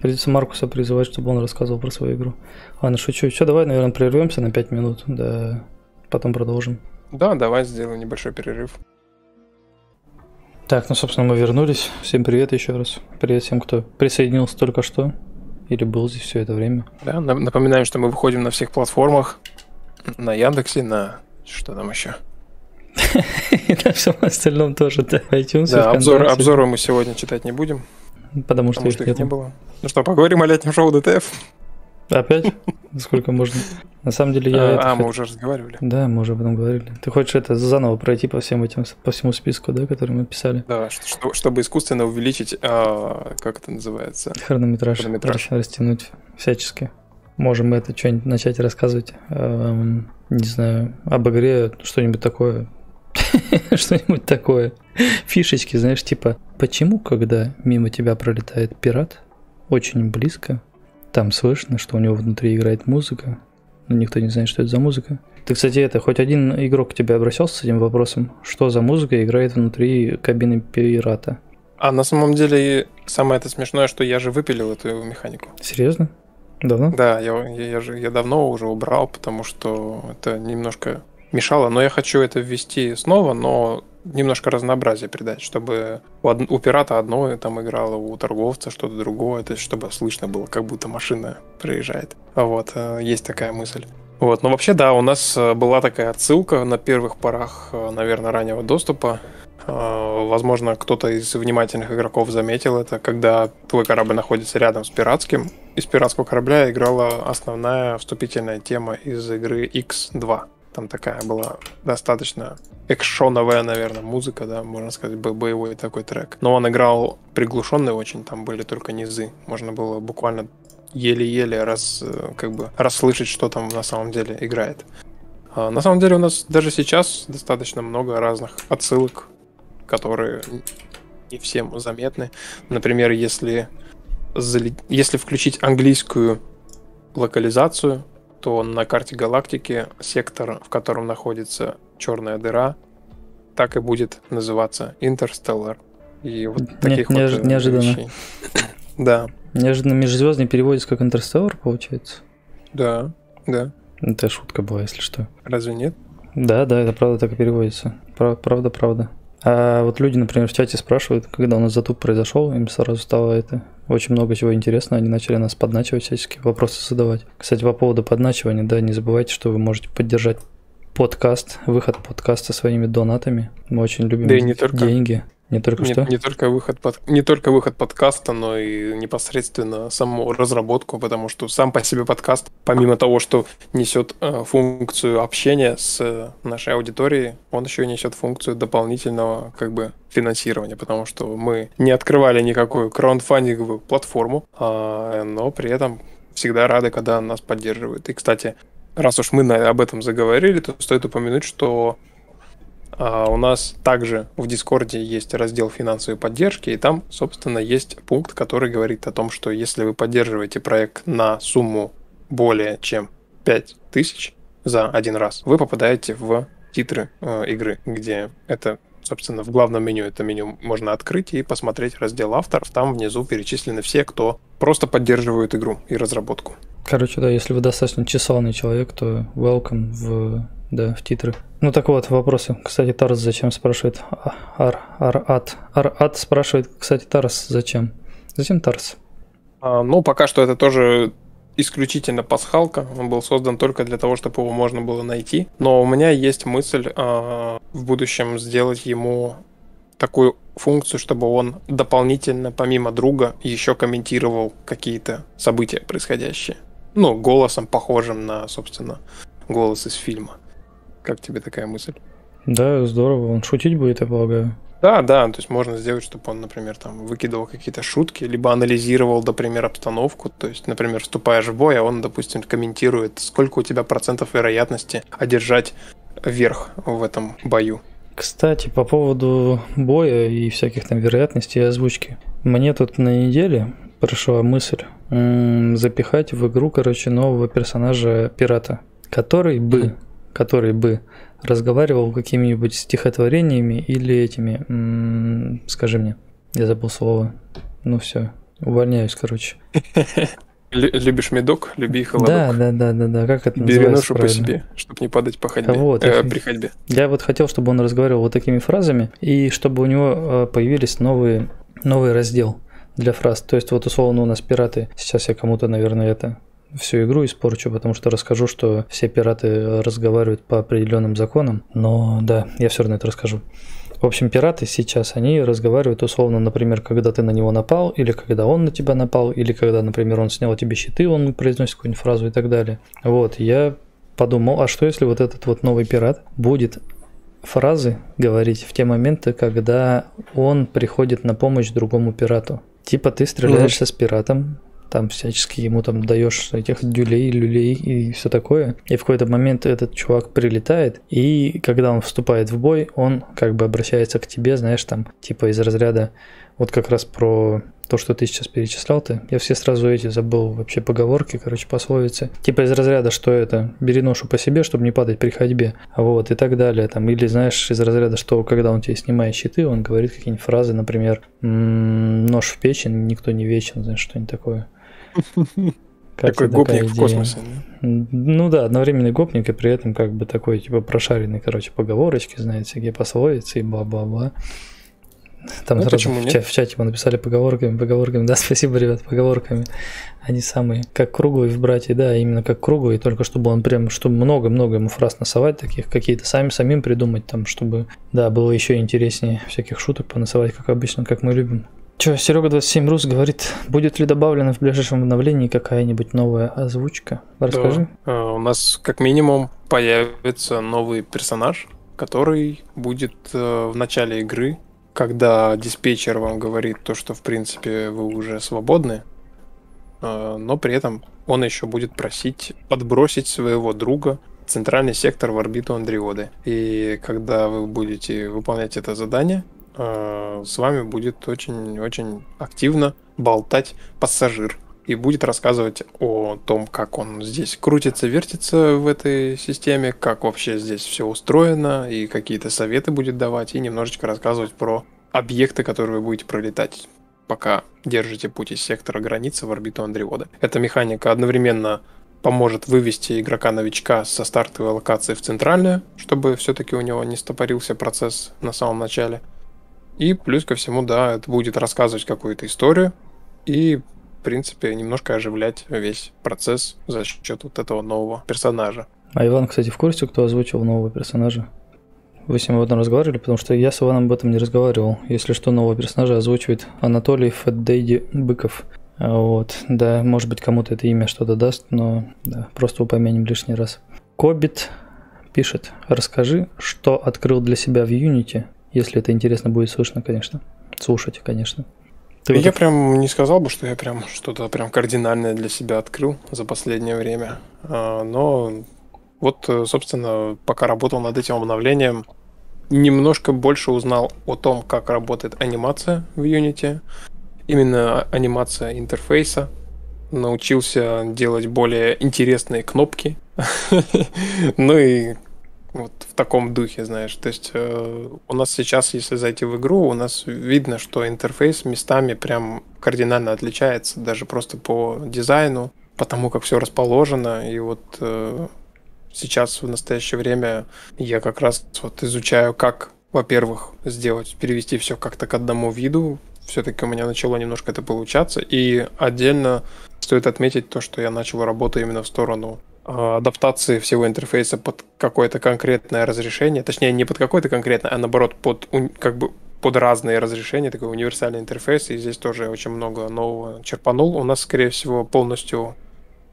S1: Придется Маркуса призывать, чтобы он рассказывал про свою игру. Ладно, шучу. Что, давай, наверное, прервемся на 5 минут, да, потом продолжим.
S2: Да, давай сделаем небольшой перерыв.
S1: Так, ну, собственно, мы вернулись. Всем привет еще раз. Привет всем, кто присоединился только что или был здесь все это время.
S2: Да, на- напоминаем, что мы выходим на всех платформах, на Яндексе, на что там еще.
S1: И на всем остальном тоже, да, iTunes,
S2: Да, обзор, обзоры мы сегодня читать не будем,
S1: потому что
S2: потому
S1: их
S2: что их
S1: нету.
S2: не было. Ну что, поговорим о летнем шоу ДТФ?
S1: Опять? Сколько можно? На самом деле я... это
S2: А, мы
S1: хот-
S2: уже разговаривали.
S1: Да, мы уже об этом говорили. Ты хочешь это заново пройти по всем этим, по всему списку, да, который мы писали?
S2: Да, что- что- чтобы искусственно увеличить, а, как это называется?
S1: Хронометраж.
S2: Хронометраж.
S1: рас- Растянуть всячески. Можем мы это что-нибудь начать рассказывать. Эм, не знаю, об игре что-нибудь такое. что-нибудь такое. Фишечки, знаешь, типа, почему, когда мимо тебя пролетает пират, очень близко, там слышно, что у него внутри играет музыка, но никто не знает, что это за музыка. Ты, кстати, это, хоть один игрок к тебе обращался с этим вопросом? Что за музыка играет внутри кабины пирата?
S2: А на самом деле, самое это смешное, что я же выпилил эту механику.
S1: Серьезно? Давно?
S2: Да, я, я, я же я давно уже убрал, потому что это немножко мешало. Но я хочу это ввести снова, но немножко разнообразие придать, чтобы у, од... у пирата одно там играло, у торговца что-то другое, то есть чтобы слышно было, как будто машина проезжает. Вот, э, есть такая мысль. Вот, но вообще, да, у нас э, была такая отсылка на первых порах, э, наверное, раннего доступа возможно, кто-то из внимательных игроков заметил это, когда твой корабль находится рядом с пиратским. Из пиратского корабля играла основная вступительная тема из игры X2. Там такая была достаточно экшоновая, наверное, музыка, да, можно сказать, боевой такой трек. Но он играл приглушенный очень, там были только низы. Можно было буквально еле-еле раз, э, как бы, расслышать, что там на самом деле играет. А, на самом деле у нас даже сейчас достаточно много разных отсылок которые не всем заметны. Например, если, если включить английскую локализацию, то на карте галактики сектор, в котором находится черная дыра, так и будет называться Interstellar. И вот таких
S1: Не,
S2: вот
S1: неожиданно.
S2: Вещей. Да.
S1: Неожиданно межзвездный переводится как Interstellar, получается?
S2: Да, да.
S1: Это шутка была, если что.
S2: Разве нет?
S1: Да, да, это правда так и переводится. Правда, правда. А вот люди, например, в чате спрашивают, когда у нас затуп произошел, им сразу стало это очень много чего интересного, они начали нас подначивать всячески, вопросы задавать. Кстати, по поводу подначивания, да, не забывайте, что вы можете поддержать подкаст, выход подкаста своими донатами. Мы очень любим
S2: да и не только.
S1: деньги. Не только
S2: не,
S1: что?
S2: Не только, выход под, не только выход подкаста, но и непосредственно саму разработку, потому что сам по себе подкаст, помимо того, что несет э, функцию общения с э, нашей аудиторией, он еще и несет функцию дополнительного как бы финансирования, потому что мы не открывали никакую краундфандинговую платформу, э, но при этом всегда рады, когда нас поддерживают. И, кстати, раз уж мы на, об этом заговорили, то стоит упомянуть, что у нас также в Дискорде есть раздел финансовой поддержки, и там, собственно, есть пункт, который говорит о том, что если вы поддерживаете проект на сумму более чем 5000 за один раз, вы попадаете в титры э, игры, где это собственно, в главном меню это меню можно открыть и посмотреть раздел авторов. Там внизу перечислены все, кто просто поддерживает игру и разработку.
S1: Короче, да, если вы достаточно чесалный человек, то welcome в да, в титры. Ну так вот, вопросы. Кстати, Тарс зачем спрашивает? Ар, Арат. Арат спрашивает, кстати, Тарс зачем? Зачем Тарс?
S2: А, ну, пока что это тоже исключительно пасхалка. Он был создан только для того, чтобы его можно было найти. Но у меня есть мысль а, в будущем сделать ему такую функцию, чтобы он дополнительно, помимо друга, еще комментировал какие-то события происходящие. Ну, голосом похожим на, собственно, голос из фильма. Как тебе такая мысль?
S1: Да, здорово. Он шутить будет, я полагаю.
S2: Да, да, то есть можно сделать, чтобы он, например, там выкидывал какие-то шутки, либо анализировал, например, обстановку. То есть, например, вступаешь в бой, а он, допустим, комментирует, сколько у тебя процентов вероятности одержать верх в этом бою.
S1: Кстати, по поводу боя и всяких там вероятностей и озвучки. Мне тут на неделе пришла мысль м- запихать в игру, короче, нового персонажа пирата, который бы который бы разговаривал какими-нибудь стихотворениями или этими, м- скажи мне, я забыл слово. Ну все, увольняюсь, короче.
S2: Любишь медок, люби холодок.
S1: Да, да, да, да, да. Как это
S2: Бери ношу по себе, чтобы не падать по ходьбе.
S1: Вот,
S2: э, при ходьбе.
S1: Я вот хотел, чтобы он разговаривал вот такими фразами, и чтобы у него э, появились новые, новый раздел для фраз. То есть вот условно у нас пираты. Сейчас я кому-то, наверное, это всю игру испорчу, потому что расскажу, что все пираты разговаривают по определенным законам. Но да, я все равно это расскажу. В общем, пираты сейчас, они разговаривают условно, например, когда ты на него напал, или когда он на тебя напал, или когда, например, он снял тебе щиты, он произносит какую-нибудь фразу и так далее. Вот, я подумал, а что если вот этот вот новый пират будет фразы говорить в те моменты, когда он приходит на помощь другому пирату? Типа ты стреляешься mm-hmm. с пиратом, там всячески ему там даешь этих дюлей, люлей и все такое. И в какой-то момент этот чувак прилетает, и когда он вступает в бой, он как бы обращается к тебе, знаешь, там, типа из разряда вот как раз про то, что ты сейчас перечислял ты. Я все сразу эти забыл вообще поговорки, короче, пословицы. Типа из разряда, что это, бери ношу по себе, чтобы не падать при ходьбе. Вот, и так далее. Там, или, знаешь, из разряда, что когда он тебе снимает щиты, он говорит какие-нибудь фразы, например, «М, нож в печень, никто не вечен, знаешь, что-нибудь такое.
S2: Такой гопник в космосе.
S1: Ну да, одновременный гопник и при этом как бы такой типа прошаренный, короче, поговорочки, знает всякие пословицы и бла-бла-бла. Там
S2: Ну,
S1: сразу в, ча- в чате мы написали поговорками, поговорками. Да, спасибо, ребят, поговорками. Они самые, как круглый в брате, да, именно как круглый, только чтобы он прям, чтобы много-много ему фраз насовать таких, какие-то сами самим придумать там, чтобы, да, было еще интереснее всяких шуток понасовать, как обычно, как мы любим. Че, Серега 27 Рус говорит, будет ли добавлена в ближайшем обновлении какая-нибудь новая озвучка? Расскажи.
S2: Да. Э, У нас как минимум появится новый персонаж, который будет э, в начале игры, когда диспетчер вам говорит то, что в принципе вы уже свободны, э, но при этом он еще будет просить подбросить своего друга в центральный сектор в орбиту Андриоды. И когда вы будете выполнять это задание, э, с вами будет очень-очень активно болтать пассажир и будет рассказывать о том, как он здесь крутится, вертится в этой системе, как вообще здесь все устроено, и какие-то советы будет давать, и немножечко рассказывать про объекты, которые вы будете пролетать, пока держите путь из сектора границы в орбиту Андриода. Эта механика одновременно поможет вывести игрока-новичка со стартовой локации в центральную, чтобы все-таки у него не стопорился процесс на самом начале. И плюс ко всему, да, это будет рассказывать какую-то историю и, в принципе, немножко оживлять весь процесс за счет вот этого нового персонажа.
S1: А Иван, кстати, в курсе, кто озвучил нового персонажа? Вы с ним об этом разговаривали, потому что я с Иваном об этом не разговаривал. Если что, нового персонажа озвучивает Анатолий Фэддейди Быков. А Вот, да, может быть, кому-то это имя что-то даст, но да, просто упомянем лишний раз. Кобит пишет, расскажи, что открыл для себя в Unity, если это интересно будет слышно, конечно. Слушать, конечно. Ты вот
S2: я прям не сказал бы, что я прям что-то прям кардинальное для себя открыл за последнее время. А, Но вот, э, собственно, пока работал над этим обновлением, немножко больше узнал о том, как работает анимация в Unity. Именно анимация интерфейса. Научился делать более интересные кнопки. Ну и вот в таком духе, знаешь. То есть э, у нас сейчас, если зайти в игру, у нас видно, что интерфейс местами прям кардинально отличается, даже просто по дизайну, по тому, как все расположено. И вот э, сейчас в настоящее время я как раз вот изучаю, как, во-первых, сделать, перевести все как-то к одному виду. Все-таки у меня начало немножко это получаться. И отдельно стоит отметить то, что я начал работу именно в сторону адаптации всего интерфейса под какое-то конкретное разрешение. Точнее, не под какое-то конкретное, а наоборот, под как бы под разные разрешения, такой универсальный интерфейс, и здесь тоже очень много нового черпанул. У нас, скорее всего, полностью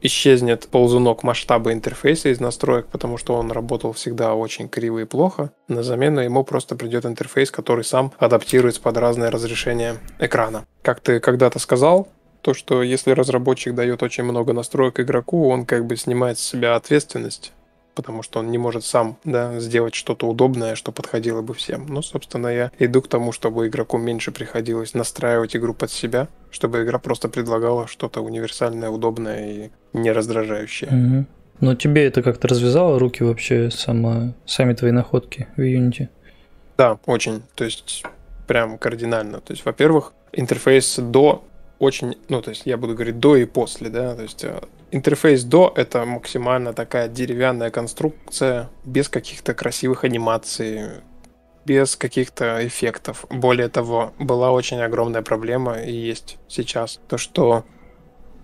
S2: исчезнет ползунок масштаба интерфейса из настроек, потому что он работал всегда очень криво и плохо. На замену ему просто придет интерфейс, который сам адаптируется под разные разрешения экрана. Как ты когда-то сказал, то, что если разработчик дает очень много настроек игроку, он как бы снимает с себя ответственность, потому что он не может сам да, сделать что-то удобное, что подходило бы всем. Ну, собственно, я иду к тому, чтобы игроку меньше приходилось настраивать игру под себя, чтобы игра просто предлагала что-то универсальное, удобное и не раздражающее.
S1: Мгм. Но тебе это как-то развязало руки вообще, сама, сами твои находки в Unity?
S2: Да, очень. То есть прям кардинально. То есть, во-первых, интерфейс до очень, ну, то есть я буду говорить до и после, да, то есть э, интерфейс до это максимально такая деревянная конструкция без каких-то красивых анимаций, без каких-то эффектов. Более того, была очень огромная проблема и есть сейчас то, что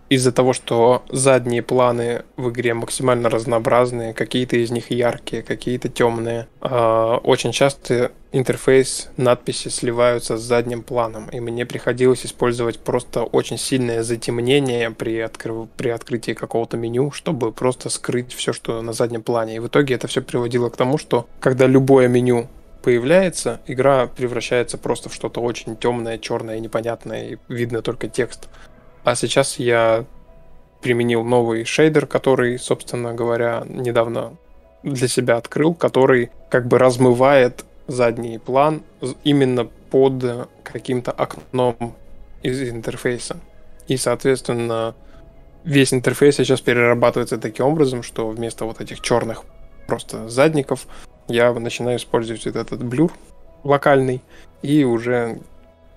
S2: из-за того, что задние планы в игре максимально разнообразные, какие-то из них яркие, какие-то темные, а, очень часто интерфейс, надписи сливаются с задним планом, и мне приходилось использовать просто очень сильное затемнение при, откры- при открытии какого-то меню, чтобы просто скрыть все, что на заднем плане. И в итоге это все приводило к тому, что когда любое меню появляется, игра превращается просто в что-то очень темное, черное, непонятное, и видно только текст. А сейчас я применил новый шейдер, который, собственно говоря, недавно для себя открыл, который как бы размывает задний план именно под каким-то окном из интерфейса. И, соответственно, весь интерфейс сейчас перерабатывается таким образом, что вместо вот этих черных просто задников я начинаю использовать вот этот блюр локальный, и уже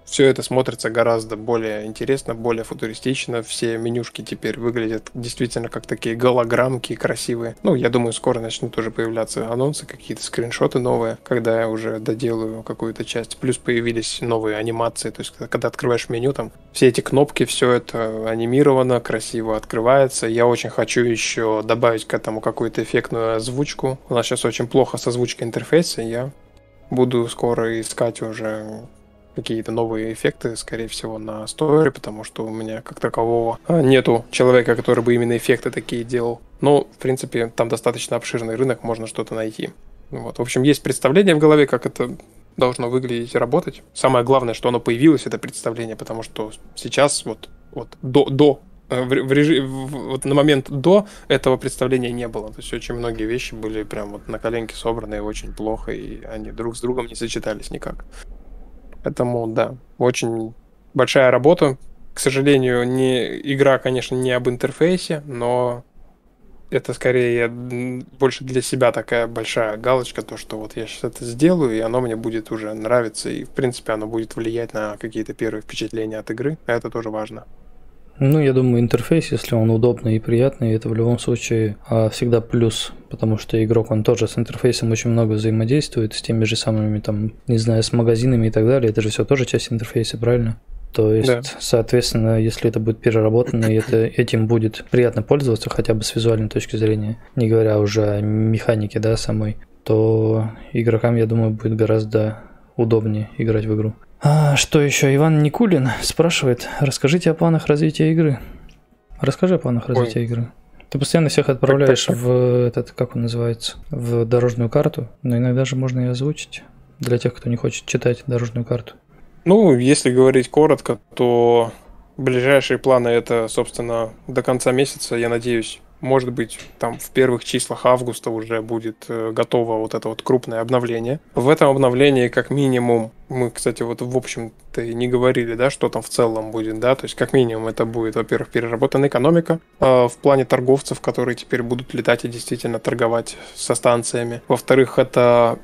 S2: все это смотрится гораздо более интересно, более футуристично. Все менюшки теперь выглядят действительно как такие голограммки красивые. Ну, я думаю, скоро начнут уже появляться анонсы, какие-то скриншоты новые, когда я уже доделаю какую-то часть. Плюс появились новые анимации, то есть когда открываешь меню, там все эти кнопки, все это анимировано, красиво открывается. Я очень хочу еще добавить к этому какую-то эффектную озвучку. У нас сейчас очень плохо с озвучкой интерфейса, я буду скоро искать уже какие-то новые эффекты, скорее всего, на сторе, потому что у меня как такового а, нету человека, который бы именно эффекты такие делал. Но, в принципе, там достаточно обширный рынок, можно что-то найти. Вот. В общем, есть представление в голове, как это должно выглядеть и работать. Самое главное, что оно появилось, это представление, потому что сейчас вот, вот до, до э, в, в режим, в, вот на момент до этого представления не было. То есть очень многие вещи были прям вот на коленке собраны очень плохо, и они друг с другом не сочетались никак. Поэтому, да, очень большая работа. К сожалению, не, игра, конечно, не об интерфейсе, но это скорее больше для себя такая большая галочка, то, что вот я сейчас это сделаю, и оно мне будет уже нравиться, и, в принципе, оно будет влиять на какие-то первые впечатления от игры, это тоже важно.
S1: Ну, я думаю, интерфейс, если он удобный и приятный, это в любом случае а, всегда плюс, потому что игрок, он тоже с интерфейсом очень много взаимодействует, с теми же самыми, там, не знаю, с магазинами и так далее, это же все тоже часть интерфейса, правильно? То есть, да. соответственно, если это будет переработано, и это, этим будет приятно пользоваться хотя бы с визуальной точки зрения, не говоря уже о механике, да, самой, то игрокам, я думаю, будет гораздо удобнее играть в игру. А, что еще? Иван Никулин спрашивает, расскажите о планах развития игры. Расскажи о планах развития Ой. игры. Ты постоянно всех отправляешь в этот, как он называется, в дорожную карту, но иногда же можно и озвучить для тех, кто не хочет читать дорожную карту.
S2: Ну, если говорить коротко, то ближайшие планы это, собственно, до конца месяца, я надеюсь, может быть, там в первых числах августа уже будет э, готово вот это вот крупное обновление. В этом обновлении, как минимум, мы, кстати, вот в общем-то и не говорили, да, что там в целом будет, да, то есть как минимум это будет, во-первых, переработанная экономика э, в плане торговцев, которые теперь будут летать и действительно торговать со станциями. Во-вторых, это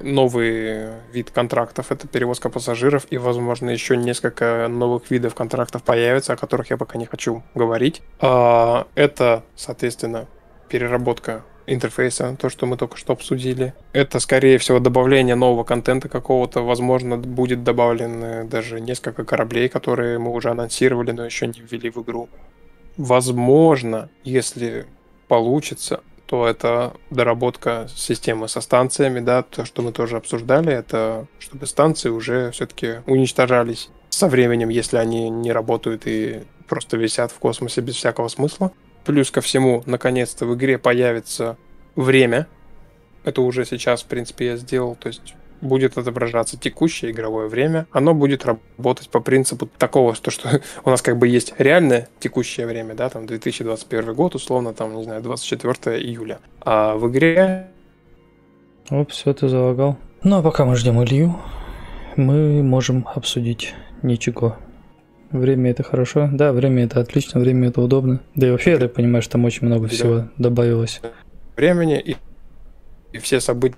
S2: новый вид контрактов, это перевозка пассажиров, и, возможно, еще несколько новых видов контрактов появится, о которых я пока не хочу говорить. А, это, соответственно, переработка интерфейса, то, что мы только что обсудили. Это, скорее всего, добавление нового контента какого-то. Возможно, будет добавлены даже несколько кораблей, которые мы уже анонсировали, но еще не ввели в игру. Возможно, если получится, то это доработка системы со станциями, да, то, что мы тоже обсуждали, это чтобы станции уже все-таки уничтожались со временем, если они не работают и просто висят в космосе без всякого смысла. Плюс ко всему, наконец-то в игре появится время. Это уже сейчас, в принципе, я сделал. То есть будет отображаться текущее игровое время, оно будет работать по принципу такого, что, что у нас как бы есть реальное текущее время, да, там 2021 год, условно, там, не знаю, 24 июля. А в игре...
S1: Оп, все, ты залагал. Ну, а пока мы ждем Илью, мы можем обсудить ничего. Время это хорошо. Да, время это отлично, время это удобно. Да и вообще, я так понимаю, что там очень много всего добавилось.
S2: Времени и, и все события,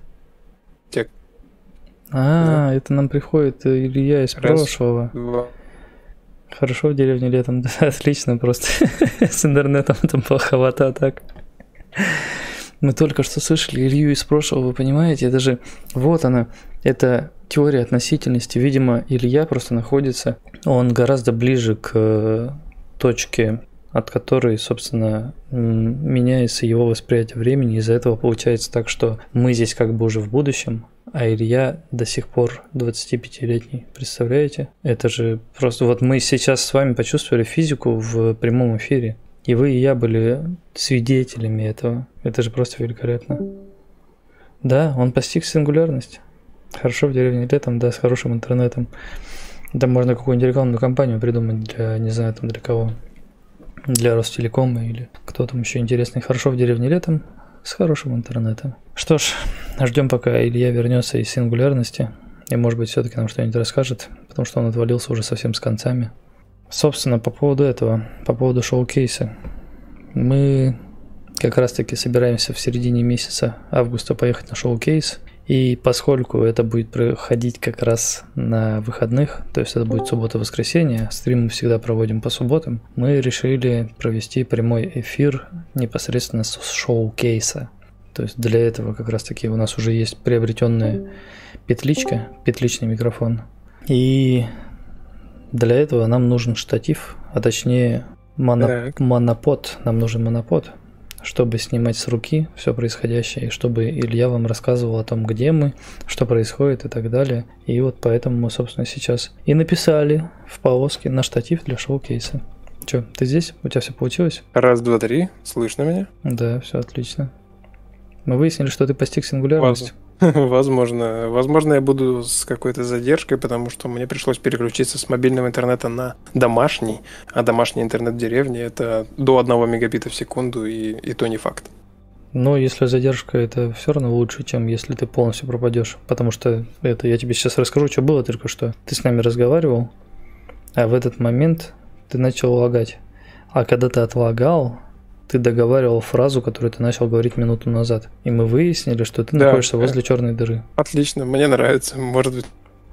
S1: а, да. это нам приходит э, Илья из Раз, прошлого. Два. Хорошо в деревне летом, да, отлично, просто с интернетом там плоховато, а так. Мы только что слышали Илью из прошлого, вы понимаете, это же, вот она, это теория относительности. Видимо, Илья просто находится, он гораздо ближе к э, точке, от которой, собственно, меняется его восприятие времени. Из-за этого получается так, что мы здесь как бы уже в будущем, а Илья до сих пор 25-летний. Представляете? Это же просто... Вот мы сейчас с вами почувствовали физику в прямом эфире. И вы, и я были свидетелями этого. Это же просто великолепно. Да, он постиг сингулярность. Хорошо в деревне летом, да, с хорошим интернетом. Да можно какую-нибудь рекламную кампанию придумать для, не знаю, там для кого. Для Ростелекома или кто там еще интересный. Хорошо в деревне летом с хорошим интернетом. Что ж, ждем пока Илья вернется из сингулярности. И может быть все-таки нам что-нибудь расскажет, потому что он отвалился уже совсем с концами. Собственно, по поводу этого, по поводу шоу-кейса. Мы как раз-таки собираемся в середине месяца августа поехать на шоу-кейс. И поскольку это будет проходить как раз на выходных, то есть это будет суббота-воскресенье, стрим мы всегда проводим по субботам, мы решили провести прямой эфир непосредственно с шоу-кейса. То есть для этого как раз-таки у нас уже есть приобретенная петличка, петличный микрофон. И для этого нам нужен штатив, а точнее моно, монопод. Нам нужен монопод чтобы снимать с руки все происходящее, и чтобы Илья вам рассказывал о том, где мы, что происходит и так далее. И вот поэтому мы, собственно, сейчас и написали в повозке на штатив для шоу-кейса. Че, ты здесь? У тебя все получилось?
S2: Раз, два, три. Слышно меня?
S1: Да, все отлично. Мы выяснили, что ты постиг сингулярность.
S2: Возможно. Возможно, я буду с какой-то задержкой, потому что мне пришлось переключиться с мобильного интернета на домашний, а домашний интернет в деревне это до 1 мегабита в секунду, и, и то не факт.
S1: Но если задержка, это все равно лучше, чем если ты полностью пропадешь. Потому что это я тебе сейчас расскажу, что было только что. Ты с нами разговаривал, а в этот момент ты начал лагать. А когда ты отлагал, ты договаривал фразу, которую ты начал говорить минуту назад. И мы выяснили, что ты да, находишься возле черной дыры.
S2: Отлично, мне нравится. Может быть,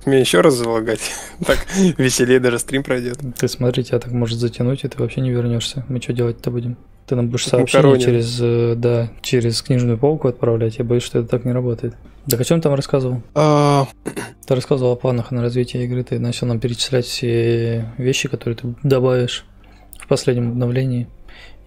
S2: мне еще раз залагать. так веселее даже стрим пройдет.
S1: Ты смотри, тебя так может затянуть, и ты вообще не вернешься. Мы что делать-то будем? Ты нам будешь сообщение через, э, да, через книжную полку отправлять. Я боюсь, что это так не работает. Да о чем там рассказывал? А... Ты рассказывал о планах на развитие игры, ты начал нам перечислять все вещи, которые ты добавишь в последнем обновлении.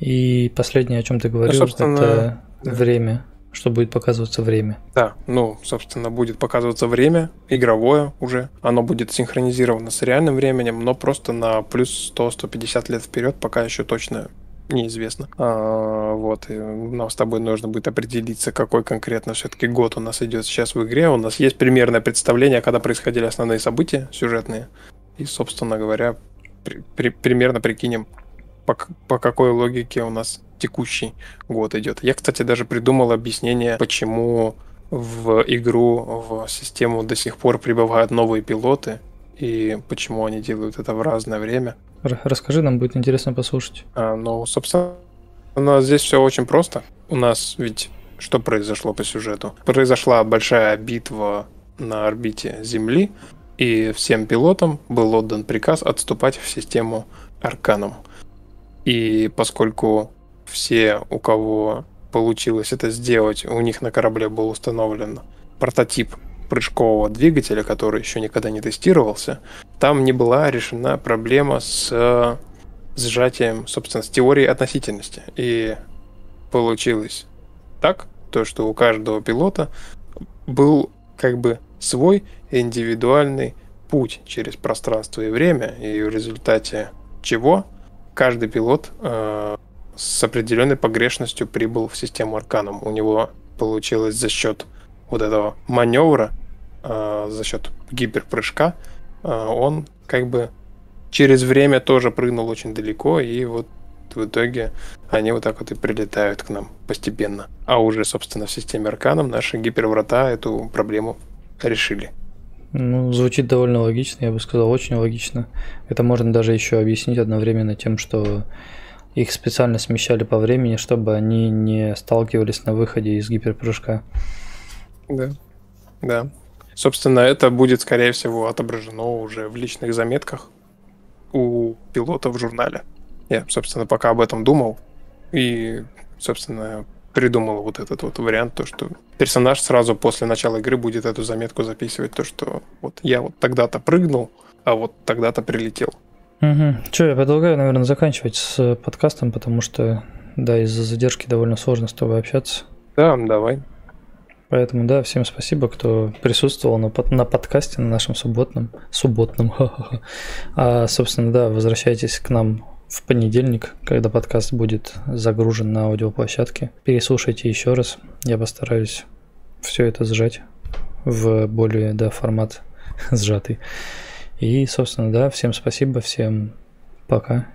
S1: И последнее, о чем ты говорил, ну, это да. время, что будет показываться время.
S2: Да, ну, собственно, будет показываться время, игровое уже. Оно будет синхронизировано с реальным временем, но просто на плюс 100-150 лет вперед, пока еще точно неизвестно. А, вот, и нам с тобой нужно будет определиться, какой конкретно все-таки год у нас идет сейчас в игре. У нас есть примерное представление, когда происходили основные события сюжетные. И, собственно говоря, при, при, примерно прикинем, по, по какой логике у нас текущий год идет. Я, кстати, даже придумал объяснение, почему в игру, в систему до сих пор прибывают новые пилоты и почему они делают это в разное время.
S1: Расскажи, нам будет интересно послушать.
S2: А, ну, собственно, у нас здесь все очень просто. У нас ведь что произошло по сюжету? Произошла большая битва на орбите Земли, и всем пилотам был отдан приказ отступать в систему Арканум. И поскольку все, у кого получилось это сделать, у них на корабле был установлен прототип прыжкового двигателя, который еще никогда не тестировался, там не была решена проблема с сжатием, собственно, с теорией относительности. И получилось так, то, что у каждого пилота был как бы свой индивидуальный путь через пространство и время, и в результате чего каждый пилот э, с определенной погрешностью прибыл в систему Арканом. У него получилось за счет вот этого маневра, э, за счет гиперпрыжка, э, он как бы через время тоже прыгнул очень далеко, и вот в итоге они вот так вот и прилетают к нам постепенно. А уже, собственно, в системе Арканом наши гиперврата эту проблему решили.
S1: Ну, звучит довольно логично, я бы сказал, очень логично. Это можно даже еще объяснить одновременно тем, что их специально смещали по времени, чтобы они не сталкивались на выходе из гиперпрыжка.
S2: Да, да. Собственно, это будет, скорее всего, отображено уже в личных заметках у пилота в журнале. Я, собственно, пока об этом думал. И, собственно, придумал вот этот вот вариант, то, что персонаж сразу после начала игры будет эту заметку записывать, то, что вот я вот тогда-то прыгнул, а вот тогда-то прилетел.
S1: Угу. Че, я предлагаю, наверное, заканчивать с подкастом, потому что, да, из-за задержки довольно сложно с тобой общаться.
S2: Да, давай.
S1: Поэтому, да, всем спасибо, кто присутствовал на, на подкасте, на нашем субботном. Субботном, А, собственно, да, возвращайтесь к нам в понедельник, когда подкаст будет загружен на аудиоплощадке. Переслушайте еще раз. Я постараюсь все это сжать в более, да, формат сжатый. И, собственно, да, всем спасибо, всем пока.